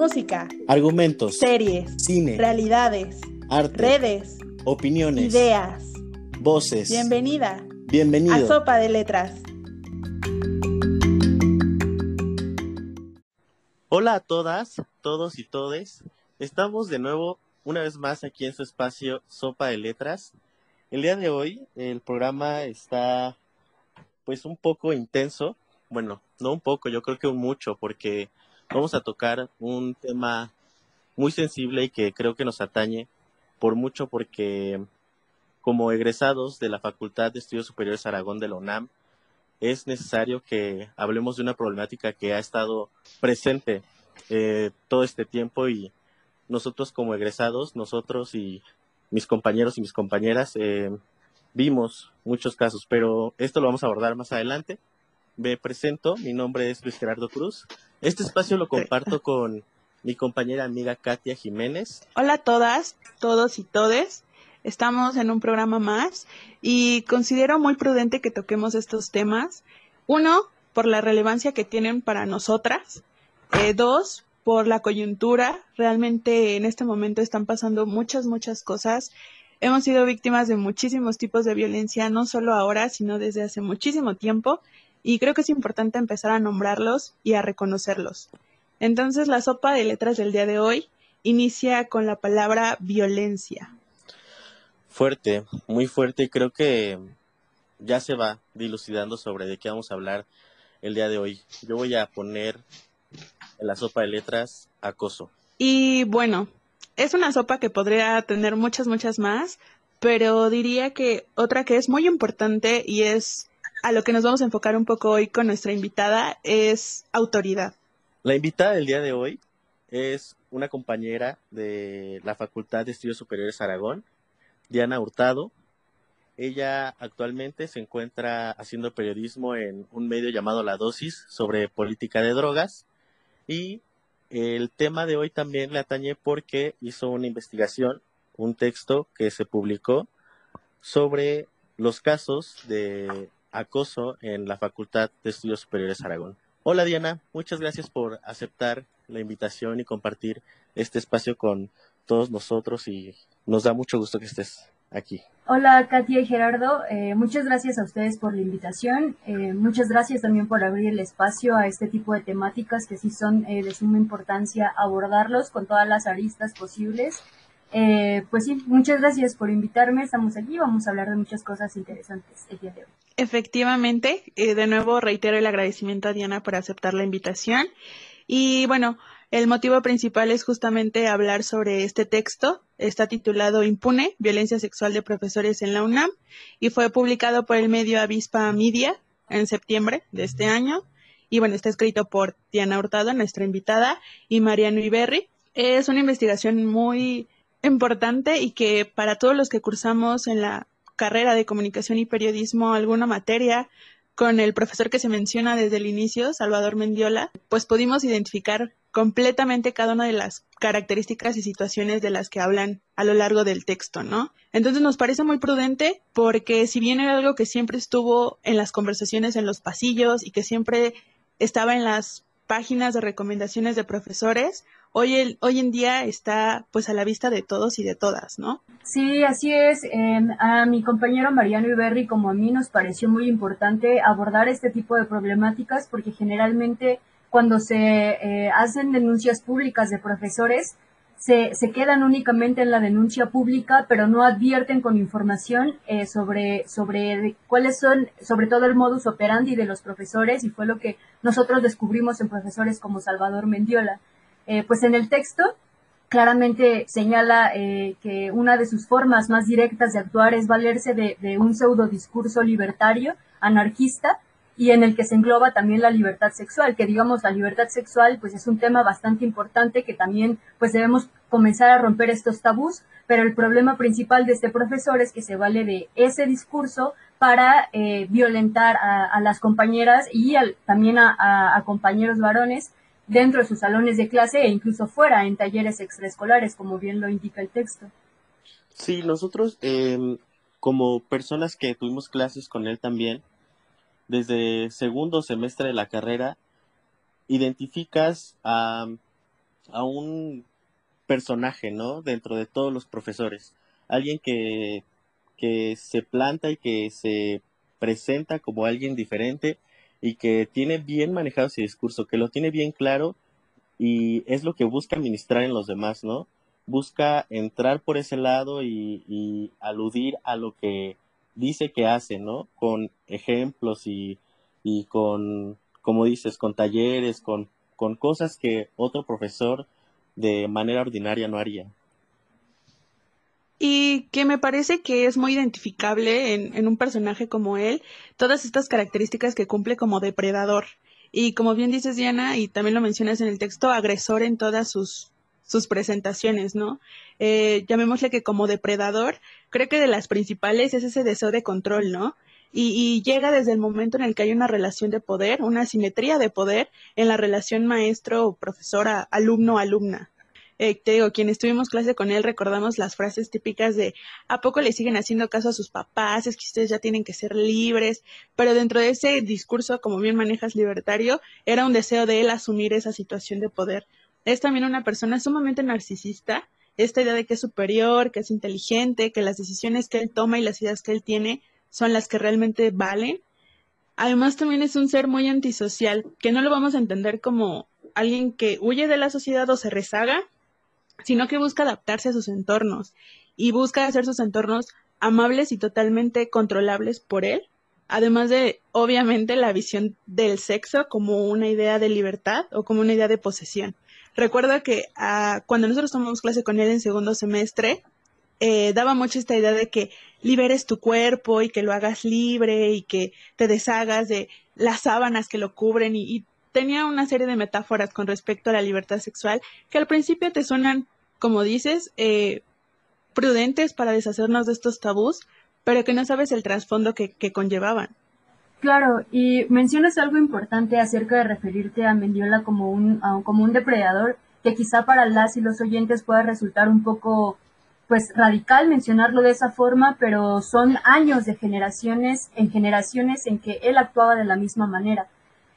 música, argumentos, series, cine, realidades, arte, redes, opiniones, ideas. voces. Bienvenida Bienvenido. a Sopa de Letras. Hola a todas, todos y todes. Estamos de nuevo una vez más aquí en su espacio Sopa de Letras. El día de hoy el programa está pues un poco intenso. Bueno, no un poco, yo creo que un mucho porque vamos a tocar un tema muy sensible y que creo que nos atañe por mucho porque como egresados de la Facultad de Estudios Superiores Aragón de la UNAM, es necesario que hablemos de una problemática que ha estado presente eh, todo este tiempo y nosotros como egresados, nosotros y mis compañeros y mis compañeras eh, vimos muchos casos, pero esto lo vamos a abordar más adelante. Me presento, mi nombre es Luis Gerardo Cruz. Este espacio lo comparto con mi compañera amiga Katia Jiménez. Hola a todas, todos y todes. Estamos en un programa más y considero muy prudente que toquemos estos temas. Uno, por la relevancia que tienen para nosotras. Eh, dos, por la coyuntura. Realmente en este momento están pasando muchas, muchas cosas. Hemos sido víctimas de muchísimos tipos de violencia, no solo ahora, sino desde hace muchísimo tiempo. Y creo que es importante empezar a nombrarlos y a reconocerlos. Entonces, la sopa de letras del día de hoy inicia con la palabra violencia. Fuerte, muy fuerte creo que ya se va dilucidando sobre de qué vamos a hablar el día de hoy. Yo voy a poner en la sopa de letras acoso. Y bueno, es una sopa que podría tener muchas, muchas más, pero diría que otra que es muy importante y es a lo que nos vamos a enfocar un poco hoy con nuestra invitada es autoridad. La invitada del día de hoy es una compañera de la Facultad de Estudios Superiores Aragón, Diana Hurtado. Ella actualmente se encuentra haciendo periodismo en un medio llamado La Dosis sobre política de drogas y el tema de hoy también le atañe porque hizo una investigación, un texto que se publicó sobre los casos de acoso en la Facultad de Estudios Superiores Aragón. Hola Diana, muchas gracias por aceptar la invitación y compartir este espacio con todos nosotros y nos da mucho gusto que estés aquí. Hola Katia y Gerardo, eh, muchas gracias a ustedes por la invitación, eh, muchas gracias también por abrir el espacio a este tipo de temáticas que sí son eh, de suma importancia abordarlos con todas las aristas posibles. Pues sí, muchas gracias por invitarme, estamos aquí, vamos a hablar de muchas cosas interesantes el día de hoy. Efectivamente, de nuevo reitero el agradecimiento a Diana por aceptar la invitación. Y bueno, el motivo principal es justamente hablar sobre este texto. Está titulado Impune, Violencia Sexual de Profesores en la UNAM y fue publicado por el medio Avispa Media en septiembre de este año. Y bueno, está escrito por Diana Hurtado, nuestra invitada, y Mariano Iberri. Es una investigación muy importante y que para todos los que cursamos en la carrera de comunicación y periodismo alguna materia con el profesor que se menciona desde el inicio, Salvador Mendiola, pues pudimos identificar completamente cada una de las características y situaciones de las que hablan a lo largo del texto, ¿no? Entonces nos parece muy prudente porque si bien era algo que siempre estuvo en las conversaciones en los pasillos y que siempre estaba en las páginas de recomendaciones de profesores, hoy, hoy en día está pues a la vista de todos y de todas, ¿no? Sí, así es. Em, a mi compañero Mariano Iberri como a mí nos pareció muy importante abordar este tipo de problemáticas porque generalmente cuando se eh, hacen denuncias públicas de profesores, se, se, quedan únicamente en la denuncia pública, pero no advierten con información eh, sobre, sobre cuáles son, sobre todo el modus operandi de los profesores, y fue lo que nosotros descubrimos en profesores como Salvador Mendiola. Eh, pues en el texto claramente señala que una de sus formas más directas de actuar es valerse de, de un pseudo discurso libertario, anarquista, y en el que se engloba también la libertad sexual, que digamos la libertad sexual pues es un tema bastante importante que también pues debemos comenzar a romper estos tabús, pero el problema principal de este profesor es que se vale de ese discurso para eh, violentar a, las compañeras y también a, compañeros varones dentro de sus salones de clase e incluso fuera en talleres extraescolares, como bien lo indica el texto. Sí, nosotros em, como personas que tuvimos clases con él también, desde segundo semestre de la carrera, identificas a a un personaje, ¿no? Dentro de todos los profesores. Alguien que, que se planta y que se presenta como alguien diferente y que tiene bien manejado ese discurso, que lo tiene bien claro y es lo que busca ministrar en los demás, ¿no? Busca entrar por ese lado y, y aludir a lo que dice que hace, ¿no? Con ejemplos y, y con, como dices, con talleres, con, con cosas que otro profesor de manera ordinaria no haría. Y que me parece que es muy identificable en, en un personaje como él, todas estas características que cumple como depredador. Y como bien dices, Diana, y también lo mencionas en el texto, agresor en todas sus, sus presentaciones, ¿no? Eh, llamémosle que como depredador, creo que de las principales es ese deseo de control, ¿no? Y, y, llega desde el momento en el que hay una relación de poder, una simetría de poder en la relación maestro, profesora, alumno, alumna. Eh, te digo, quienes tuvimos clase con él recordamos las frases típicas de ¿a poco le siguen haciendo caso a sus papás? Es que ustedes ya tienen que ser libres, pero dentro de ese discurso, como bien manejas libertario, era un deseo de él asumir esa situación de poder es también una persona sumamente narcisista, esta idea de que es superior, que es inteligente, que las decisiones que él toma y las ideas que él tiene son las que realmente valen. Además también es un ser muy antisocial, que no lo vamos a entender como alguien que huye de la sociedad o se rezaga, sino que busca adaptarse a sus entornos y busca hacer sus entornos amables y totalmente controlables por él, además de, obviamente, la visión del sexo como una idea de libertad o como una idea de posesión. Recuerdo que ah, cuando nosotros tomamos clase con él en segundo semestre, eh, daba mucho esta idea de que liberes tu cuerpo y que lo hagas libre y que te deshagas de las sábanas que lo cubren y, tenía una serie de metáforas con respecto a la libertad sexual que al principio te suenan, como dices, eh, prudentes para deshacernos de estos tabús, pero que no sabes el trasfondo que conllevaban. Claro, y mencionas algo importante acerca de referirte a Mendiola como un, como un depredador, que quizá para las y los oyentes pueda resultar un poco pues radical mencionarlo de esa forma, pero son años de generaciones en generaciones en que él actuaba de la misma manera.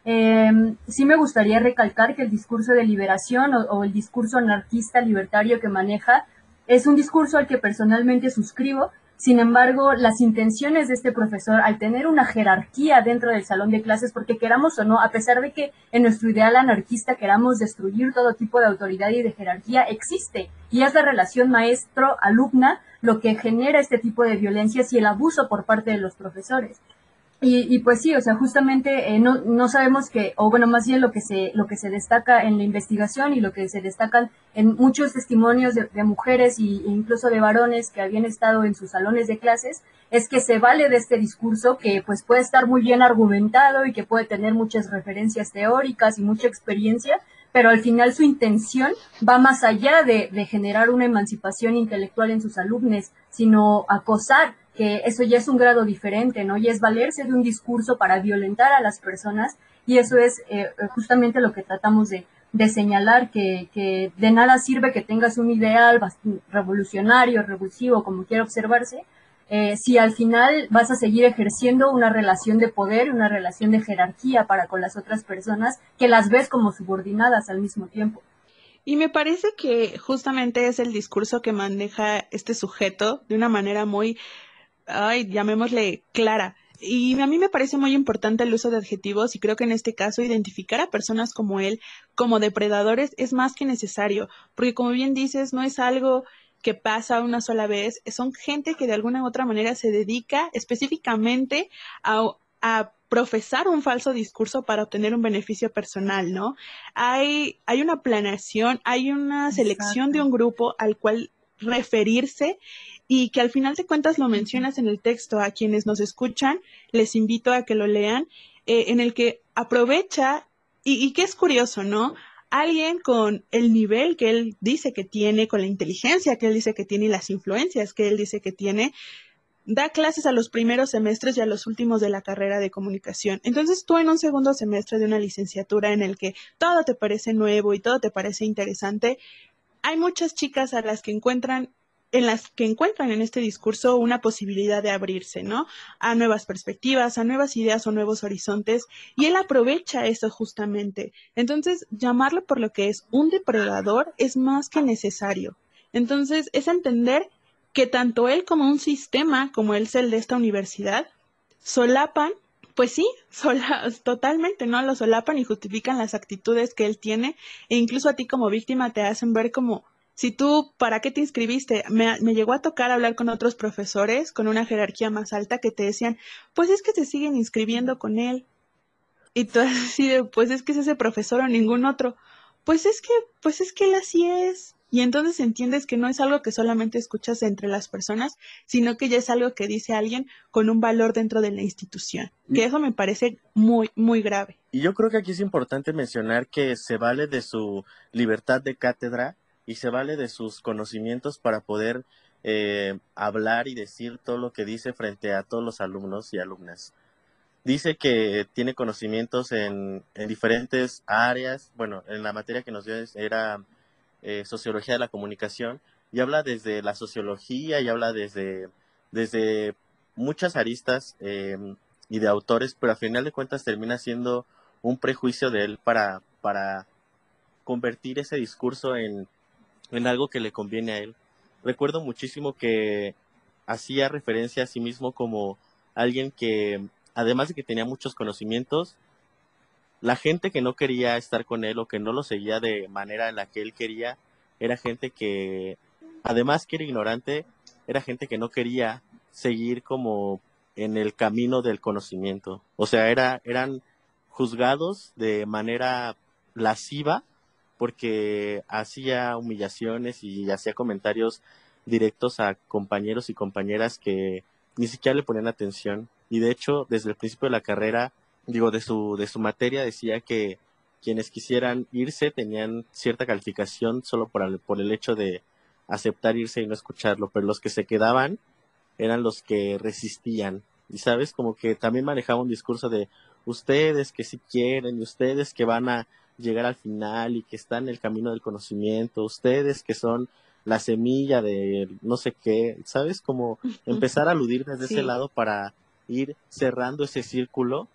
Em, sí me gustaría recalcar que el discurso de liberación o, el discurso anarquista libertario que maneja es un discurso al que personalmente suscribo, sin embargo, las intenciones de este profesor, al tener una jerarquía dentro del salón de clases, porque queramos o no, a pesar de que en nuestro ideal anarquista queramos destruir todo tipo de autoridad y de jerarquía, existe. Y es la relación maestro-alumna lo que genera este tipo de violencias y el abuso por parte de los profesores. Y, pues sí, o sea, justamente eh, no, no sabemos que, o bueno, más bien lo que se, lo que se destaca en la investigación y lo que se destacan en muchos testimonios de, mujeres e incluso de varones que habían estado en sus salones de clases, es que se vale de este discurso que pues puede estar muy bien argumentado y que puede tener muchas referencias teóricas y mucha experiencia, pero al final su intención va más allá de, de generar una emancipación intelectual en sus alumnos, sino acosar que eso ya es un grado diferente, ¿no? Y es valerse de un discurso para violentar a las personas y eso es eh, justamente lo que tratamos de, señalar, que, que, de nada sirve que tengas un ideal revolucionario, revulsivo, como quiera observarse, eh, si al final vas a seguir ejerciendo una relación de poder, una relación de jerarquía para con las otras personas, que las ves como subordinadas al mismo tiempo. Y me parece que justamente es el discurso que maneja este sujeto de una manera muy ay, llamémosle clara. Y a mí me parece muy importante el uso de adjetivos y creo que en este caso identificar a personas como él como depredadores es más que necesario, porque como bien dices, no es algo que pasa una sola vez, son gente que de alguna u otra manera se dedica específicamente a, a profesar un falso discurso para obtener un beneficio personal, ¿no? Hay, hay una planeación, hay una selección de un grupo al cual referirse y que al final de cuentas lo mencionas en el texto a quienes nos escuchan, les invito a que lo lean, eh, en el que aprovecha, y, y que es curioso, ¿no? Alguien con el nivel que él dice que tiene, con la inteligencia que él dice que tiene y las influencias que él dice que tiene, da clases a los primeros semestres y a los últimos de la carrera de comunicación. Entonces tú en un segundo semestre de una licenciatura en el que todo te parece nuevo y todo te parece interesante, hay muchas chicas a las que encuentran en las que encuentran en este discurso una posibilidad de abrirse, ¿no? A nuevas perspectivas, a nuevas ideas o nuevos horizontes, y él aprovecha eso justamente. Entonces, llamarlo por lo que es un depredador es más que necesario. Entonces, es entender que tanto él como un sistema, como el el de esta universidad, solapan, pues sí, totalmente, ¿no? Lo solapan y justifican las actitudes que él tiene, e incluso a ti como víctima te hacen ver como si tú, ¿para qué te inscribiste? Me, llegó a tocar hablar con otros profesores con una jerarquía más alta que te decían, pues es que se siguen inscribiendo con él. Y tú así pues es que es ese profesor o ningún otro. Pues es que, pues es que él así es. Y entonces entiendes que no es algo que solamente escuchas entre las personas, sino que ya es algo que dice alguien con un valor dentro de la institución. Que eso me parece muy, muy grave. Y yo creo que aquí es importante mencionar que se vale de su libertad de cátedra y se vale de sus conocimientos para poder eh, hablar y decir todo lo que dice frente a todos los alumnos y alumnas. Dice que tiene conocimientos en, en diferentes áreas. Bueno, en la materia que nos dio era eh, sociología de la comunicación y habla desde la sociología y habla desde, desde muchas aristas eh, y de autores, pero a final de cuentas termina siendo un prejuicio de él para, para convertir ese discurso en en algo que le conviene a él. Recuerdo muchísimo que hacía referencia a sí mismo como alguien que, además de que tenía muchos conocimientos, la gente que no quería estar con él o que no lo seguía de manera en la que él quería, era gente que, además que era ignorante, era gente que no quería seguir como en el camino del conocimiento. O sea, era, eran juzgados de manera lasciva porque hacía humillaciones y hacía comentarios directos a compañeros y compañeras que ni siquiera le ponían atención. Y de hecho, desde el principio de la carrera, digo, de su, de su materia, decía que quienes quisieran irse tenían cierta calificación solo por el, por el hecho de aceptar irse y no escucharlo, pero los que se quedaban eran los que resistían. Y sabes, como que también manejaba un discurso de ustedes que si quieren y ustedes que van a llegar al final y que están en el camino del conocimiento, ustedes que son la semilla de no sé qué, ¿sabes? Como empezar a aludir desde ese lado para ir cerrando ese círculo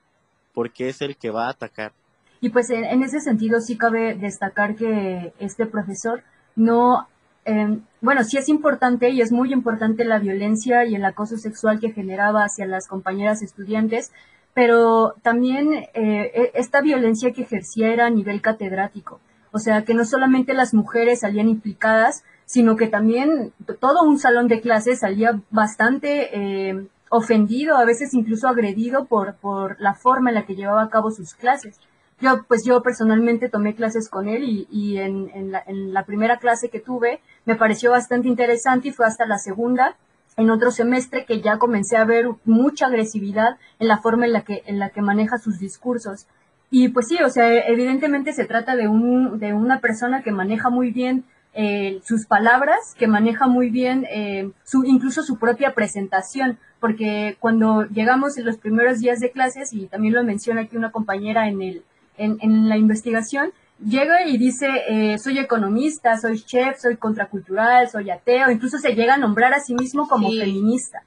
porque es el que va a atacar. Y pues en, ese sentido sí cabe destacar que este profesor no, em, bueno, sí es importante y es muy importante la violencia y el acoso sexual que generaba hacia las compañeras estudiantes, pero también eh, e, esta violencia que ejercía era a nivel catedrático. O sea, que no solamente las mujeres salían implicadas, sino que también todo un salón de clases salía bastante eh, ofendido, a veces incluso agredido por, por la forma en la que llevaba a cabo sus clases. Yo, pues yo personalmente tomé clases con él y, y en, en, la, en la primera clase que tuve me pareció bastante interesante y fue hasta la segunda en otro semestre que ya comencé a ver mucha agresividad en la forma en la que, en la que maneja sus discursos. Y pues sí, o sea, evidentemente se trata de, un, de una persona que maneja muy bien eh, sus palabras, que maneja muy bien eh, su, incluso su propia presentación, porque cuando llegamos en los primeros días de clases, y también lo menciona aquí una compañera en, el, en, en la investigación, llega y dice, eh, soy economista, soy chef, soy contracultural, soy ateo, incluso se llega a nombrar a sí mismo como feminista.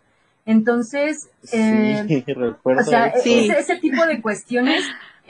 Entonces, eh, o sea, ese, tipo de cuestiones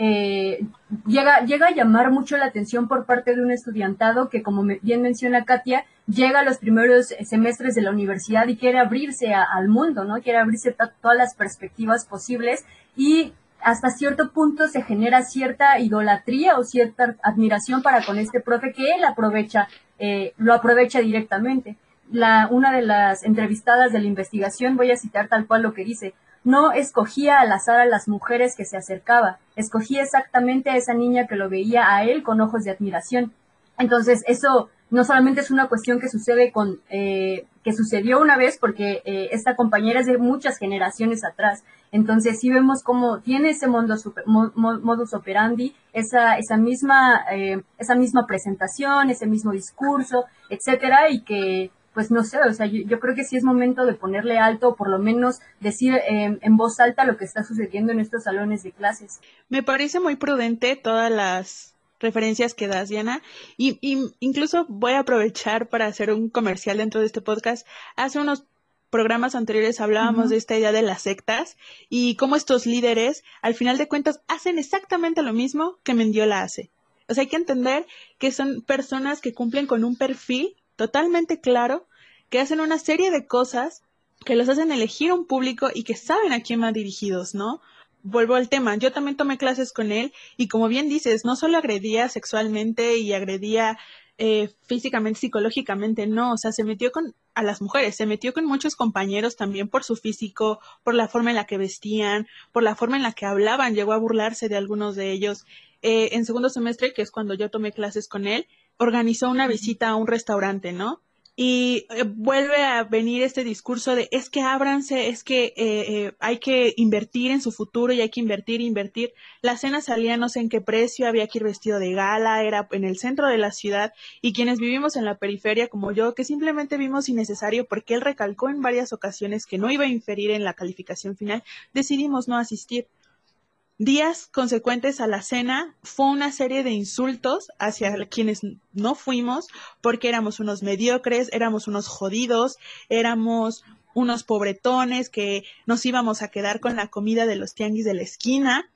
eh, llega, llega a llamar mucho la atención por parte de un estudiantado que, como bien menciona Katia, llega a los primeros semestres de la universidad y quiere abrirse al mundo, ¿no? Quiere abrirse todas las perspectivas posibles y hasta cierto punto se genera cierta idolatría o cierta admiración para con este profe que él aprovecha, eh, lo aprovecha directamente. La, una de las entrevistadas de la investigación, voy a citar tal cual lo que dice, no escogía al azar a las mujeres que se acercaba, escogía exactamente a esa niña que lo veía a él con ojos de admiración. Entonces, eso no solamente es una cuestión que sucede con, eh, que sucedió una vez, porque eh, esta compañera es de muchas generaciones atrás. Entonces, sí vemos cómo tiene ese mundo modus operandi, esa, esa, misma, eh, esa misma presentación, ese mismo discurso, etcétera, y que, pues no sé, o sea, yo, creo que sí es momento de ponerle alto, o por lo menos decir en voz alta lo que está sucediendo en estos salones de clases. Me parece muy prudente todas las referencias que das, Diana. Y, incluso voy a aprovechar para hacer un comercial dentro de este podcast. Hace unos programas anteriores hablábamos de esta idea de las sectas y cómo estos líderes, al final de cuentas, hacen exactamente lo mismo que Mendiola hace. O sea, hay que entender que son personas que cumplen con un perfil totalmente claro, que hacen una serie de cosas que los hacen elegir un público y que saben a quién van dirigidos, ¿no? vuelvo al tema, yo también tomé clases con él y como bien dices, no solo agredía sexualmente y agredía eh, físicamente, psicológicamente, no, o sea, se metió con a las mujeres, se metió con muchos compañeros también por su físico, por la forma en la que vestían, por la forma en la que hablaban, llegó a burlarse de algunos de ellos. Eh, en segundo semestre, que es cuando yo tomé clases con él, organizó una visita a un restaurante, ¿no? y eh, vuelve a venir este discurso de es que ábranse, es que eh, eh, hay que invertir en su futuro y hay que invertir, invertir. La cena salía no sé en qué precio, había que ir vestido de gala, era en el centro de la ciudad y quienes vivimos en la periferia como yo, que simplemente vimos innecesario porque él recalcó en varias ocasiones que no iba a inferir en la calificación final, decidimos no asistir días consecuentes a la cena fue una serie de insultos hacia quienes no fuimos porque éramos unos mediocres, éramos unos jodidos, éramos unos pobretones que nos íbamos a quedar con la comida de los tianguis de la esquina.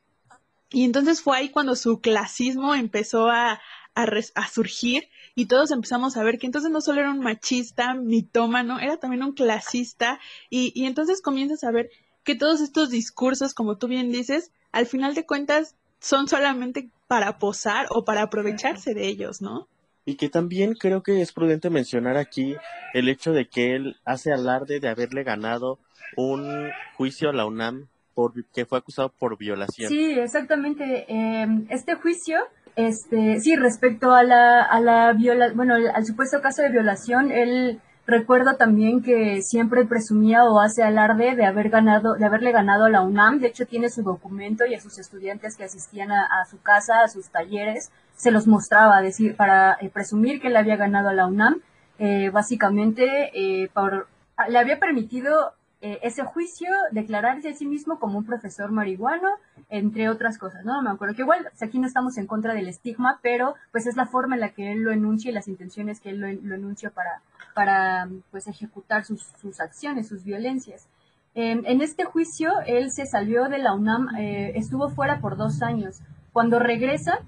Y entonces fue ahí cuando su clasismo empezó a, a, surgir y todos empezamos a ver que entonces no solo era un machista, mitómano, era también un clasista y, y entonces comienzas a ver que todos estos discursos, como tú bien dices, al final de cuentas son solamente para posar o para aprovecharse de ellos, ¿no? Y que también creo que es prudente mencionar aquí el hecho de que él hace alarde de haberle ganado un juicio a la UNAM por, que fue acusado por violación. Sí, exactamente. Em, este juicio, este, sí, respecto a la, a la viola, bueno, al supuesto caso de violación, él Recuerdo también que siempre presumía o hace alarde de haber ganado, de haberle ganado a la UNAM. De hecho, tiene su documento y a sus estudiantes que asistían a, su casa, a sus talleres, se los mostraba, decir, para eh, presumir que le había ganado a la UNAM. Eh, básicamente, eh, por, le había permitido eh, ese juicio, declararse a sí mismo como un profesor marihuano, entre otras cosas, ¿no? Me acuerdo que igual aquí no estamos en contra del estigma, pero pues es la forma en la que él lo enuncia y las intenciones que él lo, enuncia para, para pues ejecutar sus, sus acciones, sus violencias. en este juicio, él se salió de la UNAM, eh, estuvo fuera por dos años. Cuando regresa,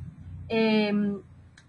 em,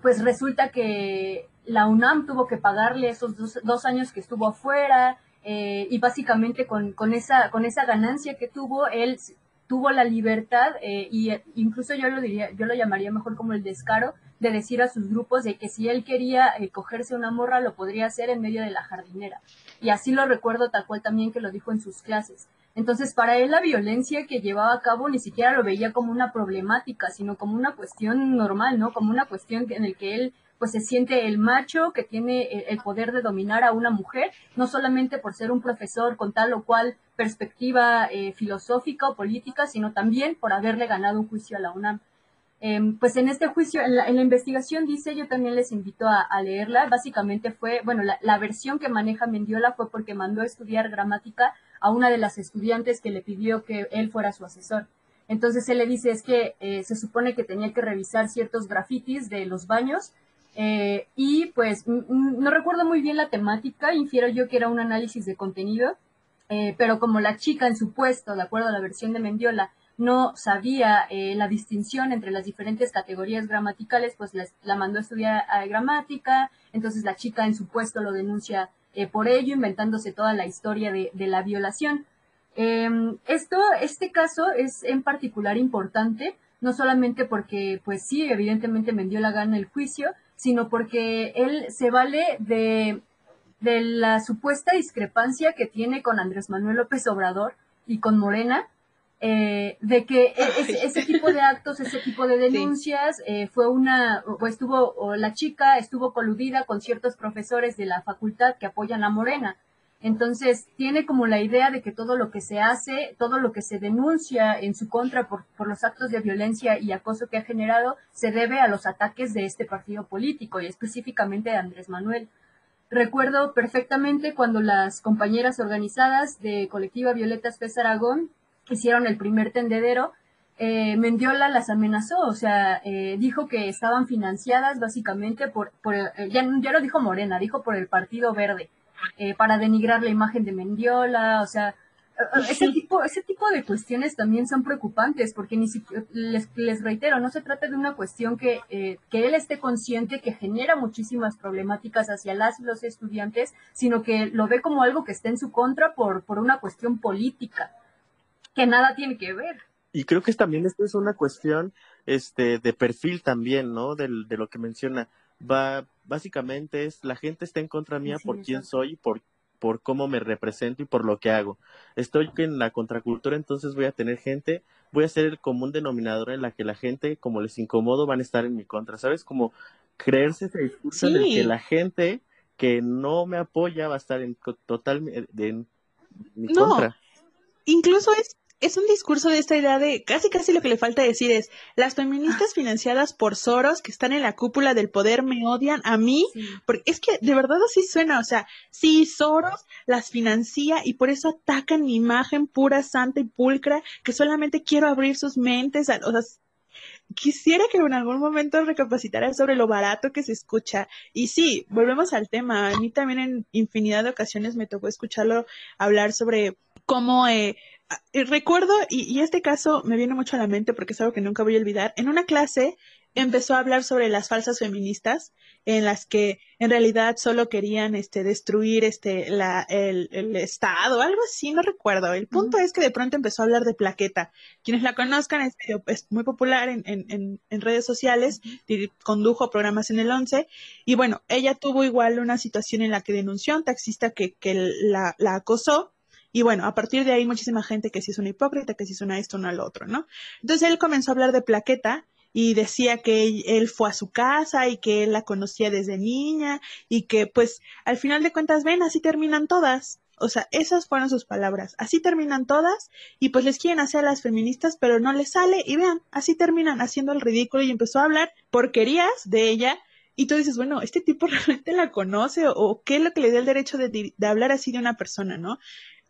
pues resulta que la UNAM tuvo que pagarle esos dos, dos años que estuvo afuera, eh, y básicamente con, con, esa, con esa ganancia que tuvo, él tuvo la libertad eh, y incluso yo lo diría, yo lo llamaría mejor como el descaro de decir a sus grupos de que si él quería eh, cogerse una morra lo podría hacer en medio de la jardinera. Y así lo recuerdo tal cual también que lo dijo en sus clases. Entonces, para él la violencia que llevaba a cabo ni siquiera lo veía como una problemática, sino como una cuestión normal, ¿no? Como una cuestión en el que él pues se siente el macho que tiene el poder de dominar a una mujer, no solamente por ser un profesor con tal o cual perspectiva eh, filosófica o política, sino también por haberle ganado un juicio a la UNAM. Em, pues en este juicio, en la, investigación dice, yo también les invito a, leerla, básicamente fue, bueno, la, versión que maneja Mendiola fue porque mandó a estudiar gramática a una de las estudiantes que le pidió que él fuera su asesor. Entonces él le dice, es que eh, se supone que tenía que revisar ciertos grafitis de los baños eh, y pues no recuerdo muy bien la temática, infiero yo que era un análisis de contenido, eh, pero como la chica en su puesto, de acuerdo a la versión de Mendiola, no sabía eh, la distinción entre las diferentes categorías gramaticales, pues la, mandó a estudiar gramática, entonces la chica en su puesto lo denuncia por ello, inventándose toda la historia de, la violación. Em, esto, este caso es en particular importante, no solamente porque, pues sí, evidentemente Mendiola gana el juicio, sino porque él se vale de, la supuesta discrepancia que tiene con Andrés Manuel López Obrador y con Morena, eh, de que e, ese, tipo de actos, ese tipo de denuncias, eh, fue una, o estuvo, o la chica estuvo coludida con ciertos profesores de la facultad que apoyan a Morena. Entonces, tiene como la idea de que todo lo que se hace, todo lo que se denuncia en su contra por, los actos de violencia y acoso que ha generado, se debe a los ataques de este partido político y específicamente de Andrés Manuel. Recuerdo perfectamente cuando las compañeras organizadas de Colectiva Violeta Espes Aragón hicieron el primer tendedero, eh, Mendiola las amenazó, o sea, eh, dijo que estaban financiadas básicamente por, por ya, ya lo dijo Morena, dijo por el Partido Verde, eh, para denigrar la imagen de Mendiola, o sea, ese tipo, ese tipo de cuestiones también son preocupantes, porque ni les, les reitero, no se trata de una cuestión que, eh, que él esté consciente que genera muchísimas problemáticas hacia las y los estudiantes, sino que lo ve como algo que está en su contra por, por una cuestión política, que nada tiene que ver y creo que también esto es una cuestión este de perfil también, ¿no? De, de lo que menciona. Va, básicamente es la gente está en contra mía por quién soy por, por cómo me represento y por lo que hago. Estoy en la contracultura, entonces voy a tener gente, voy a ser el común denominador en la que la gente, como les incomodo, van a estar en mi contra. ¿Sabes? Como creerse ese discurso de que la gente que no me apoya va a estar en total en mi no. contra. Incluso es es un discurso de esta idea de casi casi lo que le falta decir es las feministas financiadas por Soros que están en la cúpula del poder me odian a mí, porque es que de verdad así suena, o sea, sí, Soros las financia y por eso atacan mi imagen pura, santa y pulcra, que solamente quiero abrir sus mentes, o sea, quisiera que en algún momento recapacitara sobre lo barato que se escucha. Y sí, volvemos al tema. A mí también en infinidad de ocasiones me tocó escucharlo hablar sobre cómo eh, recuerdo, y, este caso me viene mucho a la mente porque es algo que nunca voy a olvidar, en una clase empezó a hablar sobre las falsas feministas, en las que en realidad solo querían este, destruir este, la, el, el Estado, algo así, no recuerdo. El punto es que de pronto empezó a hablar de Plaqueta. Quienes la conozcan, es, es muy popular en, en, en, redes sociales, condujo programas en el 11, y bueno, ella tuvo igual una situación en la que denunció a un taxista que, que la, la acosó, y bueno, a partir de ahí muchísima gente que sí es una hipócrita, que sí es una esto, una lo otro, ¿no? Entonces él comenzó a hablar de Plaqueta y decía que él fue a su casa y que él la conocía desde niña y que pues al final de cuentas ven, así terminan todas. O sea, esas fueron sus palabras. Así terminan todas y pues les quieren hacer a las feministas, pero no les sale y vean, así terminan haciendo el ridículo y empezó a hablar porquerías de ella y tú dices, bueno, ¿este tipo realmente la conoce o, qué es lo que le da el derecho de, de, hablar así de una persona, no?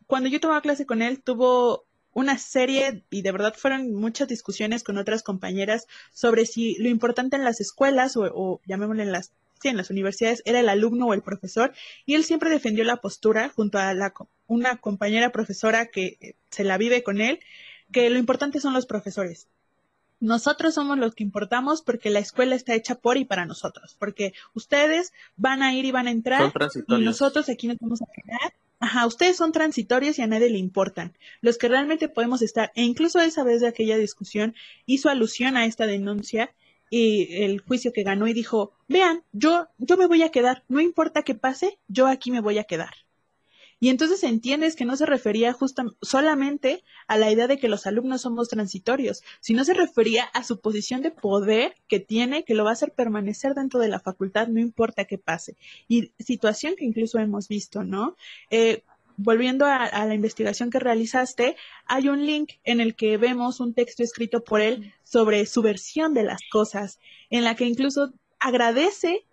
Cuando yo tomaba clase con él, tuvo una serie, y de verdad fueron muchas discusiones con otras compañeras sobre si lo importante en las escuelas o, o llamémosle en las, sí, en las universidades era el alumno o el profesor, y él siempre defendió la postura junto a la, una compañera profesora que eh, se la vive con él, que lo importante son los profesores. Nosotros somos los que importamos porque la escuela está hecha por y para nosotros, porque ustedes van a ir y van a entrar y nosotros aquí nos vamos a quedar Ajá, ustedes son transitorios y a nadie le importan. Los que realmente podemos estar, e incluso esa vez de aquella discusión hizo alusión a esta denuncia y el juicio que ganó y dijo, vean, yo, yo me voy a quedar, no importa qué pase, yo aquí me voy a quedar. Y entonces entiendes que no se refería justa, solamente a la idea de que los alumnos somos transitorios, sino se refería a su posición de poder que tiene, que lo va a hacer permanecer dentro de la facultad, no importa qué pase. Y situación que incluso hemos visto, ¿no? Eh, volviendo a, a, la investigación que realizaste, hay un link en el que vemos un texto escrito por él sobre su versión de las cosas, en la que incluso agradece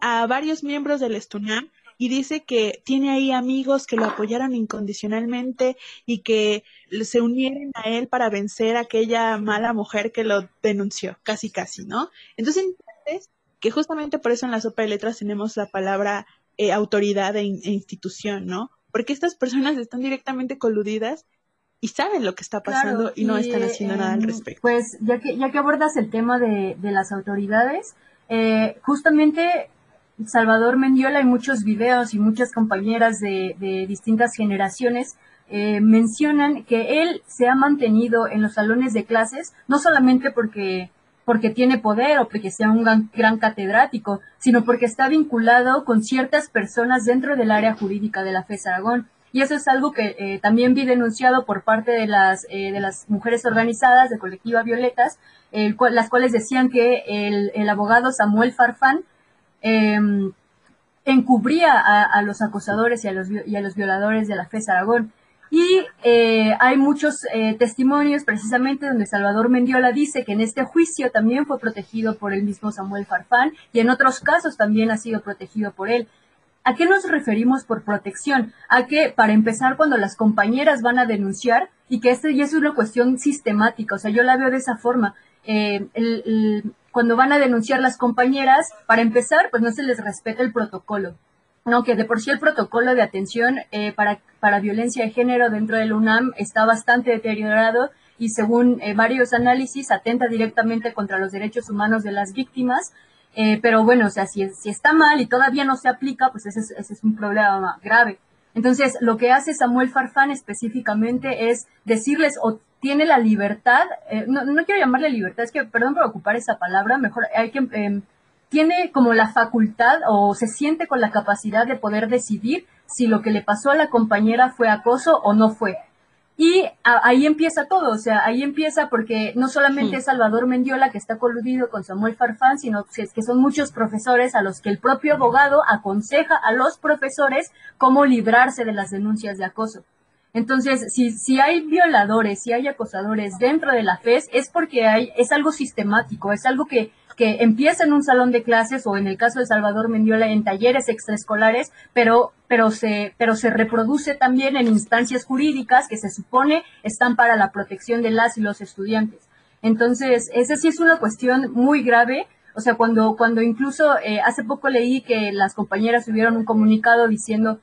ah, a varios miembros del Estunam y dice que tiene ahí amigos que lo apoyaron incondicionalmente y que se unieron a él para vencer a aquella mala mujer que lo denunció, casi casi, ¿no? Entonces entiendes que justamente por eso en la sopa de letras tenemos la palabra eh, autoridad e, e, institución, ¿no? Porque estas personas están directamente coludidas y saben lo que está pasando y no están haciendo nada al respecto. Pues ya que, ya que abordas el tema de, de las autoridades, eh, justamente Salvador Mendiola y muchos videos y muchas compañeras de, distintas generaciones eh, mencionan que él se ha mantenido en los salones de clases no solamente porque porque tiene poder o porque sea un gran, catedrático, sino porque está vinculado con ciertas personas dentro del área jurídica de la FES Aragón. Y eso es algo que eh, también vi denunciado por parte de las, eh, de las mujeres organizadas de Colectiva Violetas, las cuales decían que el, el abogado Samuel Farfán Em, encubría a, los acosadores y a los, y a los violadores de la FES Aragón. Y eh, hay muchos eh, testimonios precisamente donde Salvador Mendiola dice que en este juicio también fue protegido por el mismo Samuel Farfán y en otros casos también ha sido protegido por él. ¿A qué nos referimos por protección? A que, para empezar, cuando las compañeras van a denunciar, y que esto ya es una cuestión sistemática, o sea, yo la veo de esa forma, eh, cuando van a denunciar las compañeras, para empezar, pues no se les respeta el protocolo. No, que de por sí el protocolo de atención eh, para, para violencia de género dentro del UNAM está bastante deteriorado y según eh, varios análisis atenta directamente contra los derechos humanos de las víctimas. Eh, pero bueno, o sea, si, si está mal y todavía no se aplica, pues ese es, ese es un problema grave. Entonces, lo que hace Samuel Farfán específicamente es decirles o tiene la libertad, no, no, quiero llamarle libertad, es que, perdón por ocupar esa palabra, mejor hay que em, tiene como la facultad o se siente con la capacidad de poder decidir si lo que le pasó a la compañera fue acoso o no fue. Y ahí empieza todo, o sea, ahí empieza porque no solamente es Salvador Mendiola que está coludido con Samuel Farfán, sino que son muchos profesores a los que el propio abogado aconseja a los profesores cómo librarse de las denuncias de acoso. Entonces, si, si hay violadores, si hay acosadores dentro de la FES, es porque hay, es algo sistemático, es algo que que empieza en un salón de clases o en el caso de Salvador Mendiola en talleres extraescolares, pero, pero, se, pero se reproduce también en instancias jurídicas que se supone están para la protección de las y los estudiantes. Entonces, esa sí es una cuestión muy grave. O sea, cuando, cuando incluso eh, hace poco leí que las compañeras tuvieron un comunicado diciendo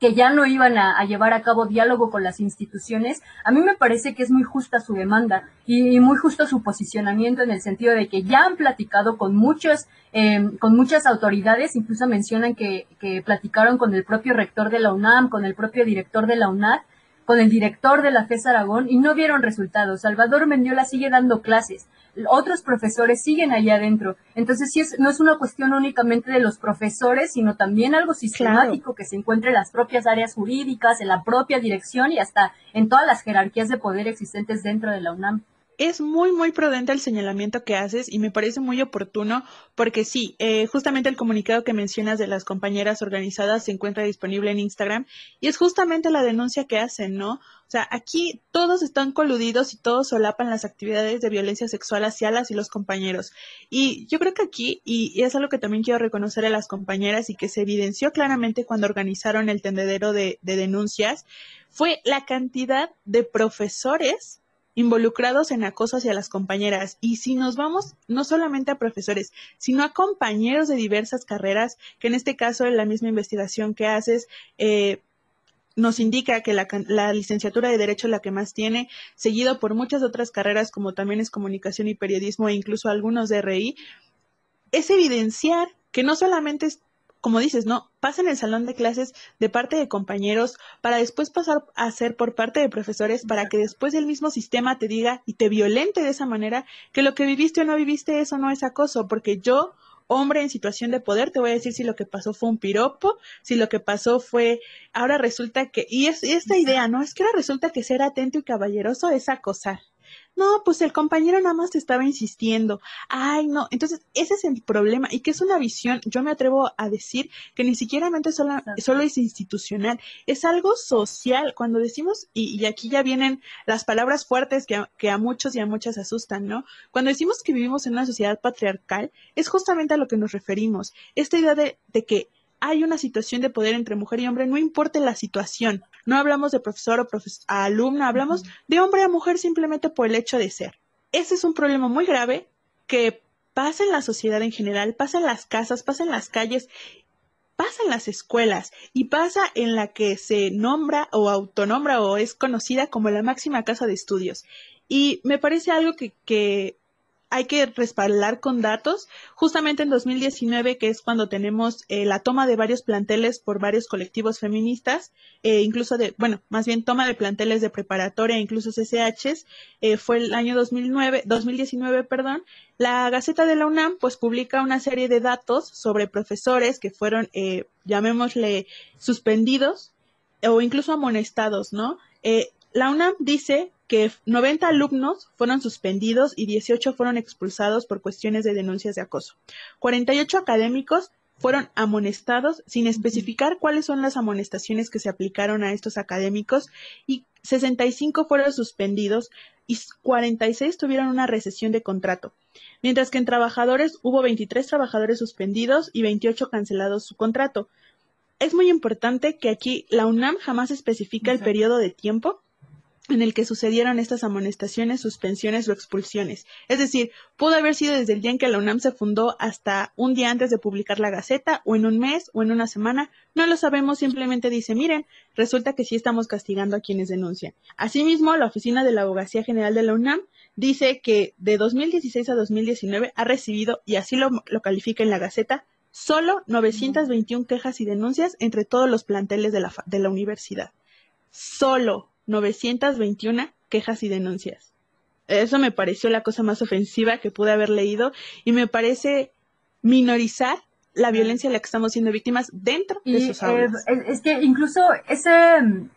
que ya no iban a, llevar a cabo diálogo con las instituciones, a mí me parece que es muy justa su demanda y, muy justo su posicionamiento en el sentido de que ya han platicado con muchos, em, con muchas autoridades, incluso mencionan que, que platicaron con el propio rector de la UNAM, con el propio director de la UNAD, con el director de la FES Aragón y no vieron resultados. Salvador Mendiola sigue dando clases otros profesores siguen allá adentro. Entonces, sí es, no es una cuestión únicamente de los profesores, sino también algo sistemático que se encuentra en las propias áreas jurídicas, en la propia dirección y hasta en todas las jerarquías de poder existentes dentro de la UNAM es muy, muy prudente el señalamiento que haces y me parece muy oportuno porque sí, eh, justamente el comunicado que mencionas de las compañeras organizadas se encuentra disponible en Instagram y es justamente la denuncia que hacen, ¿no? O sea, aquí todos están coludidos y todos solapan las actividades de violencia sexual hacia las y los compañeros. Y yo creo que aquí, y, es algo que también quiero reconocer a las compañeras y que se evidenció claramente cuando organizaron el tendedero de, de denuncias, fue la cantidad de profesores involucrados en acoso hacia las compañeras. Y si nos vamos no solamente a profesores, sino a compañeros de diversas carreras, que en este caso en la misma investigación que haces, eh, nos indica que la, licenciatura de Derecho es la que más tiene, seguido por muchas otras carreras como también es comunicación y periodismo e incluso algunos de es evidenciar que no solamente es como dices, ¿no? Pasa en el salón de clases de parte de compañeros para después pasar a ser por parte de profesores para que después el mismo sistema te diga y te violente de esa manera que lo que viviste o no viviste eso no es acoso, porque yo, hombre en situación de poder, te voy a decir si lo que pasó fue un piropo, si lo que pasó fue, ahora resulta que, y es esta idea, ¿no? Es que ahora resulta que ser atento y caballeroso es acosar. No, pues el compañero nada más te estaba insistiendo. Ay, no. Entonces, ese es el problema y que es una visión, yo me atrevo a decir que ni siquiera solo, solo es institucional, es algo social. Cuando decimos, y, aquí ya vienen las palabras fuertes que a, que a muchos y a muchas asustan, ¿no? Cuando decimos que vivimos en una sociedad patriarcal, es justamente a lo que nos referimos. Esta idea de, de que hay una situación de poder entre mujer y hombre, no importa la situación. No hablamos de profesor o alumno, hablamos de hombre a mujer simplemente por el hecho de ser. Ese es un problema muy grave que pasa en la sociedad en general, pasa en las casas, pasa en las calles, pasa en las escuelas y pasa en la que se nombra o autonombra o es conocida como la máxima casa de estudios. Y me parece algo que, que hay que respaldar con datos. Justamente en 2019, que es cuando tenemos eh, la toma de varios planteles por varios colectivos feministas, eh, incluso de, bueno, más bien toma de planteles de preparatoria, incluso CCHs, eh, fue el año 2009, 2019, perdón. La Gaceta de la UNAM, pues, publica una serie de datos sobre profesores que fueron, llamémosle, suspendidos o incluso amonestados, ¿no? la UNAM dice que 90 alumnos fueron suspendidos y 18 fueron expulsados por cuestiones de denuncias de acoso. 48 académicos fueron amonestados sin especificar cuáles son las amonestaciones que se aplicaron a estos académicos y 65 fueron suspendidos y 46 tuvieron una recesión de contrato, mientras que en trabajadores hubo 23 trabajadores suspendidos y 28 cancelados su contrato. es muy importante que aquí la UNAM jamás especifica el periodo de tiempo en el que sucedieron estas amonestaciones, suspensiones o expulsiones. Es decir, pudo haber sido desde el día en que la UNAM se fundó hasta un día antes de publicar la Gaceta, o en un mes, o en una semana. No lo sabemos, simplemente dice, miren, resulta que sí estamos castigando a quienes denuncian. Asimismo, la Oficina de la Abogacía General de la UNAM dice que de 2016 a 2019 ha recibido, y así lo, califica en la Gaceta, solo 921 quejas y denuncias entre todos los planteles de la, de la universidad. Solo 921 quejas y denuncias. Eso me pareció la cosa más ofensiva que pude haber leído y me parece minorizar la violencia a la que estamos siendo víctimas dentro de sus aulas. Eh, es que incluso ese,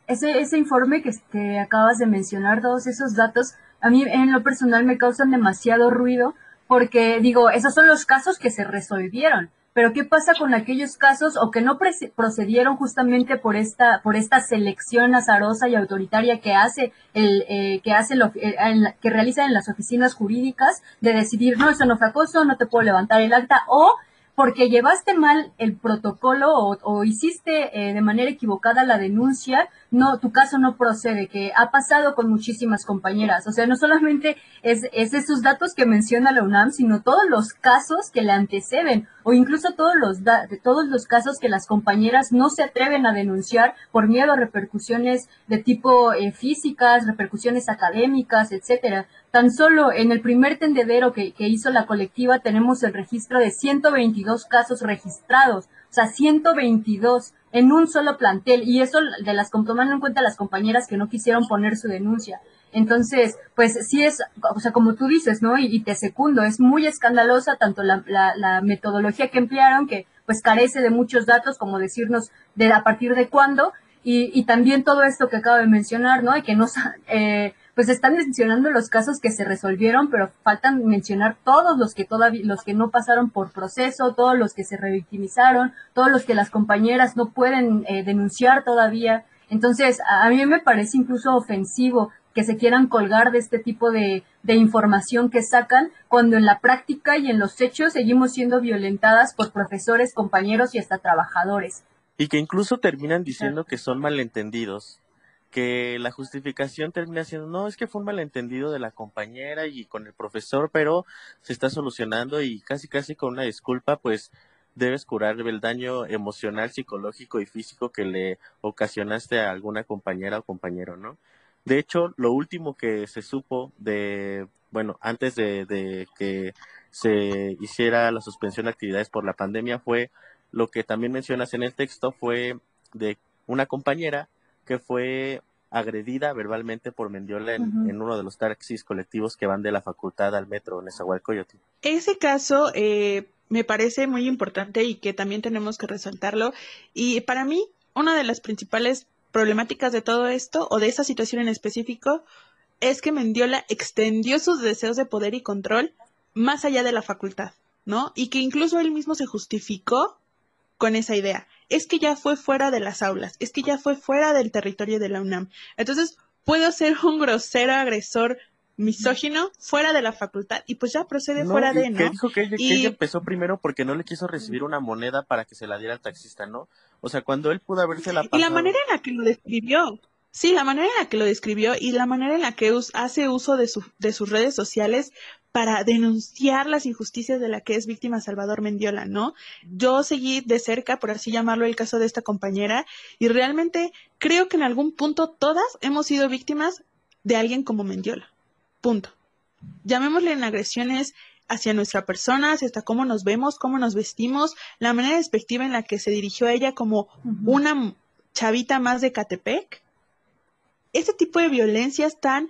ese, ese informe que, que acabas de mencionar, todos esos datos, a mí en lo personal me causan demasiado ruido porque digo, esos son los casos que se resolvieron pero ¿qué pasa con aquellos casos o que no procedieron justamente por esta, por esta selección azarosa y autoritaria que hace el, eh, que hace lo, eh, que realizan en las oficinas jurídicas de decidir, no, eso no fue acoso, no te puedo levantar el acta, o porque llevaste mal el protocolo o, hiciste eh, de manera equivocada la denuncia, no, tu caso no procede, que ha pasado con muchísimas compañeras. O sea, no solamente es, es esos datos que menciona la UNAM, sino todos los casos que le anteceden o incluso todos los, de todos los casos que las compañeras no se atreven a denunciar por miedo a repercusiones de tipo eh, físicas, repercusiones académicas, etcétera. Tan solo en el primer tendedero que, hizo la colectiva tenemos el registro de 122 casos registrados, o sea, 122 en un solo plantel y eso de las tomando en cuenta las compañeras que no quisieron poner su denuncia. Entonces, pues sí es, o sea, como tú dices, ¿no? Y, te secundo, es muy escandalosa tanto la, la, metodología que emplearon, que pues carece de muchos datos, como decirnos de a partir de cuándo, y, y también todo esto que acabo de mencionar, ¿no? Y que no, eh, pues están mencionando los casos que se resolvieron, pero faltan mencionar todos los que todavía, los que no pasaron por proceso, todos los que se revictimizaron, todos los que las compañeras no pueden eh, denunciar todavía. Entonces, a, mí me parece incluso ofensivo que se quieran colgar de este tipo de, de, información que sacan, cuando en la práctica y en los hechos seguimos siendo violentadas por profesores, compañeros y hasta trabajadores. Y que incluso terminan diciendo que son malentendidos que la justificación termina siendo, no, es que fue un malentendido de la compañera y con el profesor, pero se está solucionando y casi casi con una disculpa, pues debes curar el daño emocional, psicológico y físico que le ocasionaste a alguna compañera o compañero, ¿no? De hecho, lo último que se supo de, bueno, antes de, de que se hiciera la suspensión de actividades por la pandemia fue lo que también mencionas en el texto, fue de una compañera que fue agredida verbalmente por Mendiola en, uno de los taxis colectivos que van de la facultad al metro en Nezahualcóyotl. Ese caso eh, me parece muy importante y que también tenemos que resaltarlo. Y para mí, una de las principales problemáticas de todo esto o de esa situación en específico es que Mendiola extendió sus deseos de poder y control más allá de la facultad, ¿no? Y que incluso él mismo se justificó con esa idea es que ya fue fuera de las aulas, es que ya fue fuera del territorio de la UNAM. Entonces, puedo ser un grosero agresor misógino fuera de la facultad y pues ya procede fuera de, ¿no? Que dijo que ella, empezó primero porque no le quiso recibir una moneda para que se la diera al taxista, ¿no? O sea, cuando él pudo haberse la Y la manera en la que lo describió, sí, la manera en la que lo describió y la manera en la que hace uso de, su, de sus redes sociales para denunciar las injusticias de la que es víctima Salvador Mendiola, ¿no? Yo seguí de cerca, por así llamarlo, el caso de esta compañera y realmente creo que en algún punto todas hemos sido víctimas de alguien como Mendiola. Punto. Llamémosle en agresiones hacia nuestra persona, hacia hasta cómo nos vemos, cómo nos vestimos, la manera despectiva en la que se dirigió a ella como una chavita más de Catepec. Ese tipo de violencias tan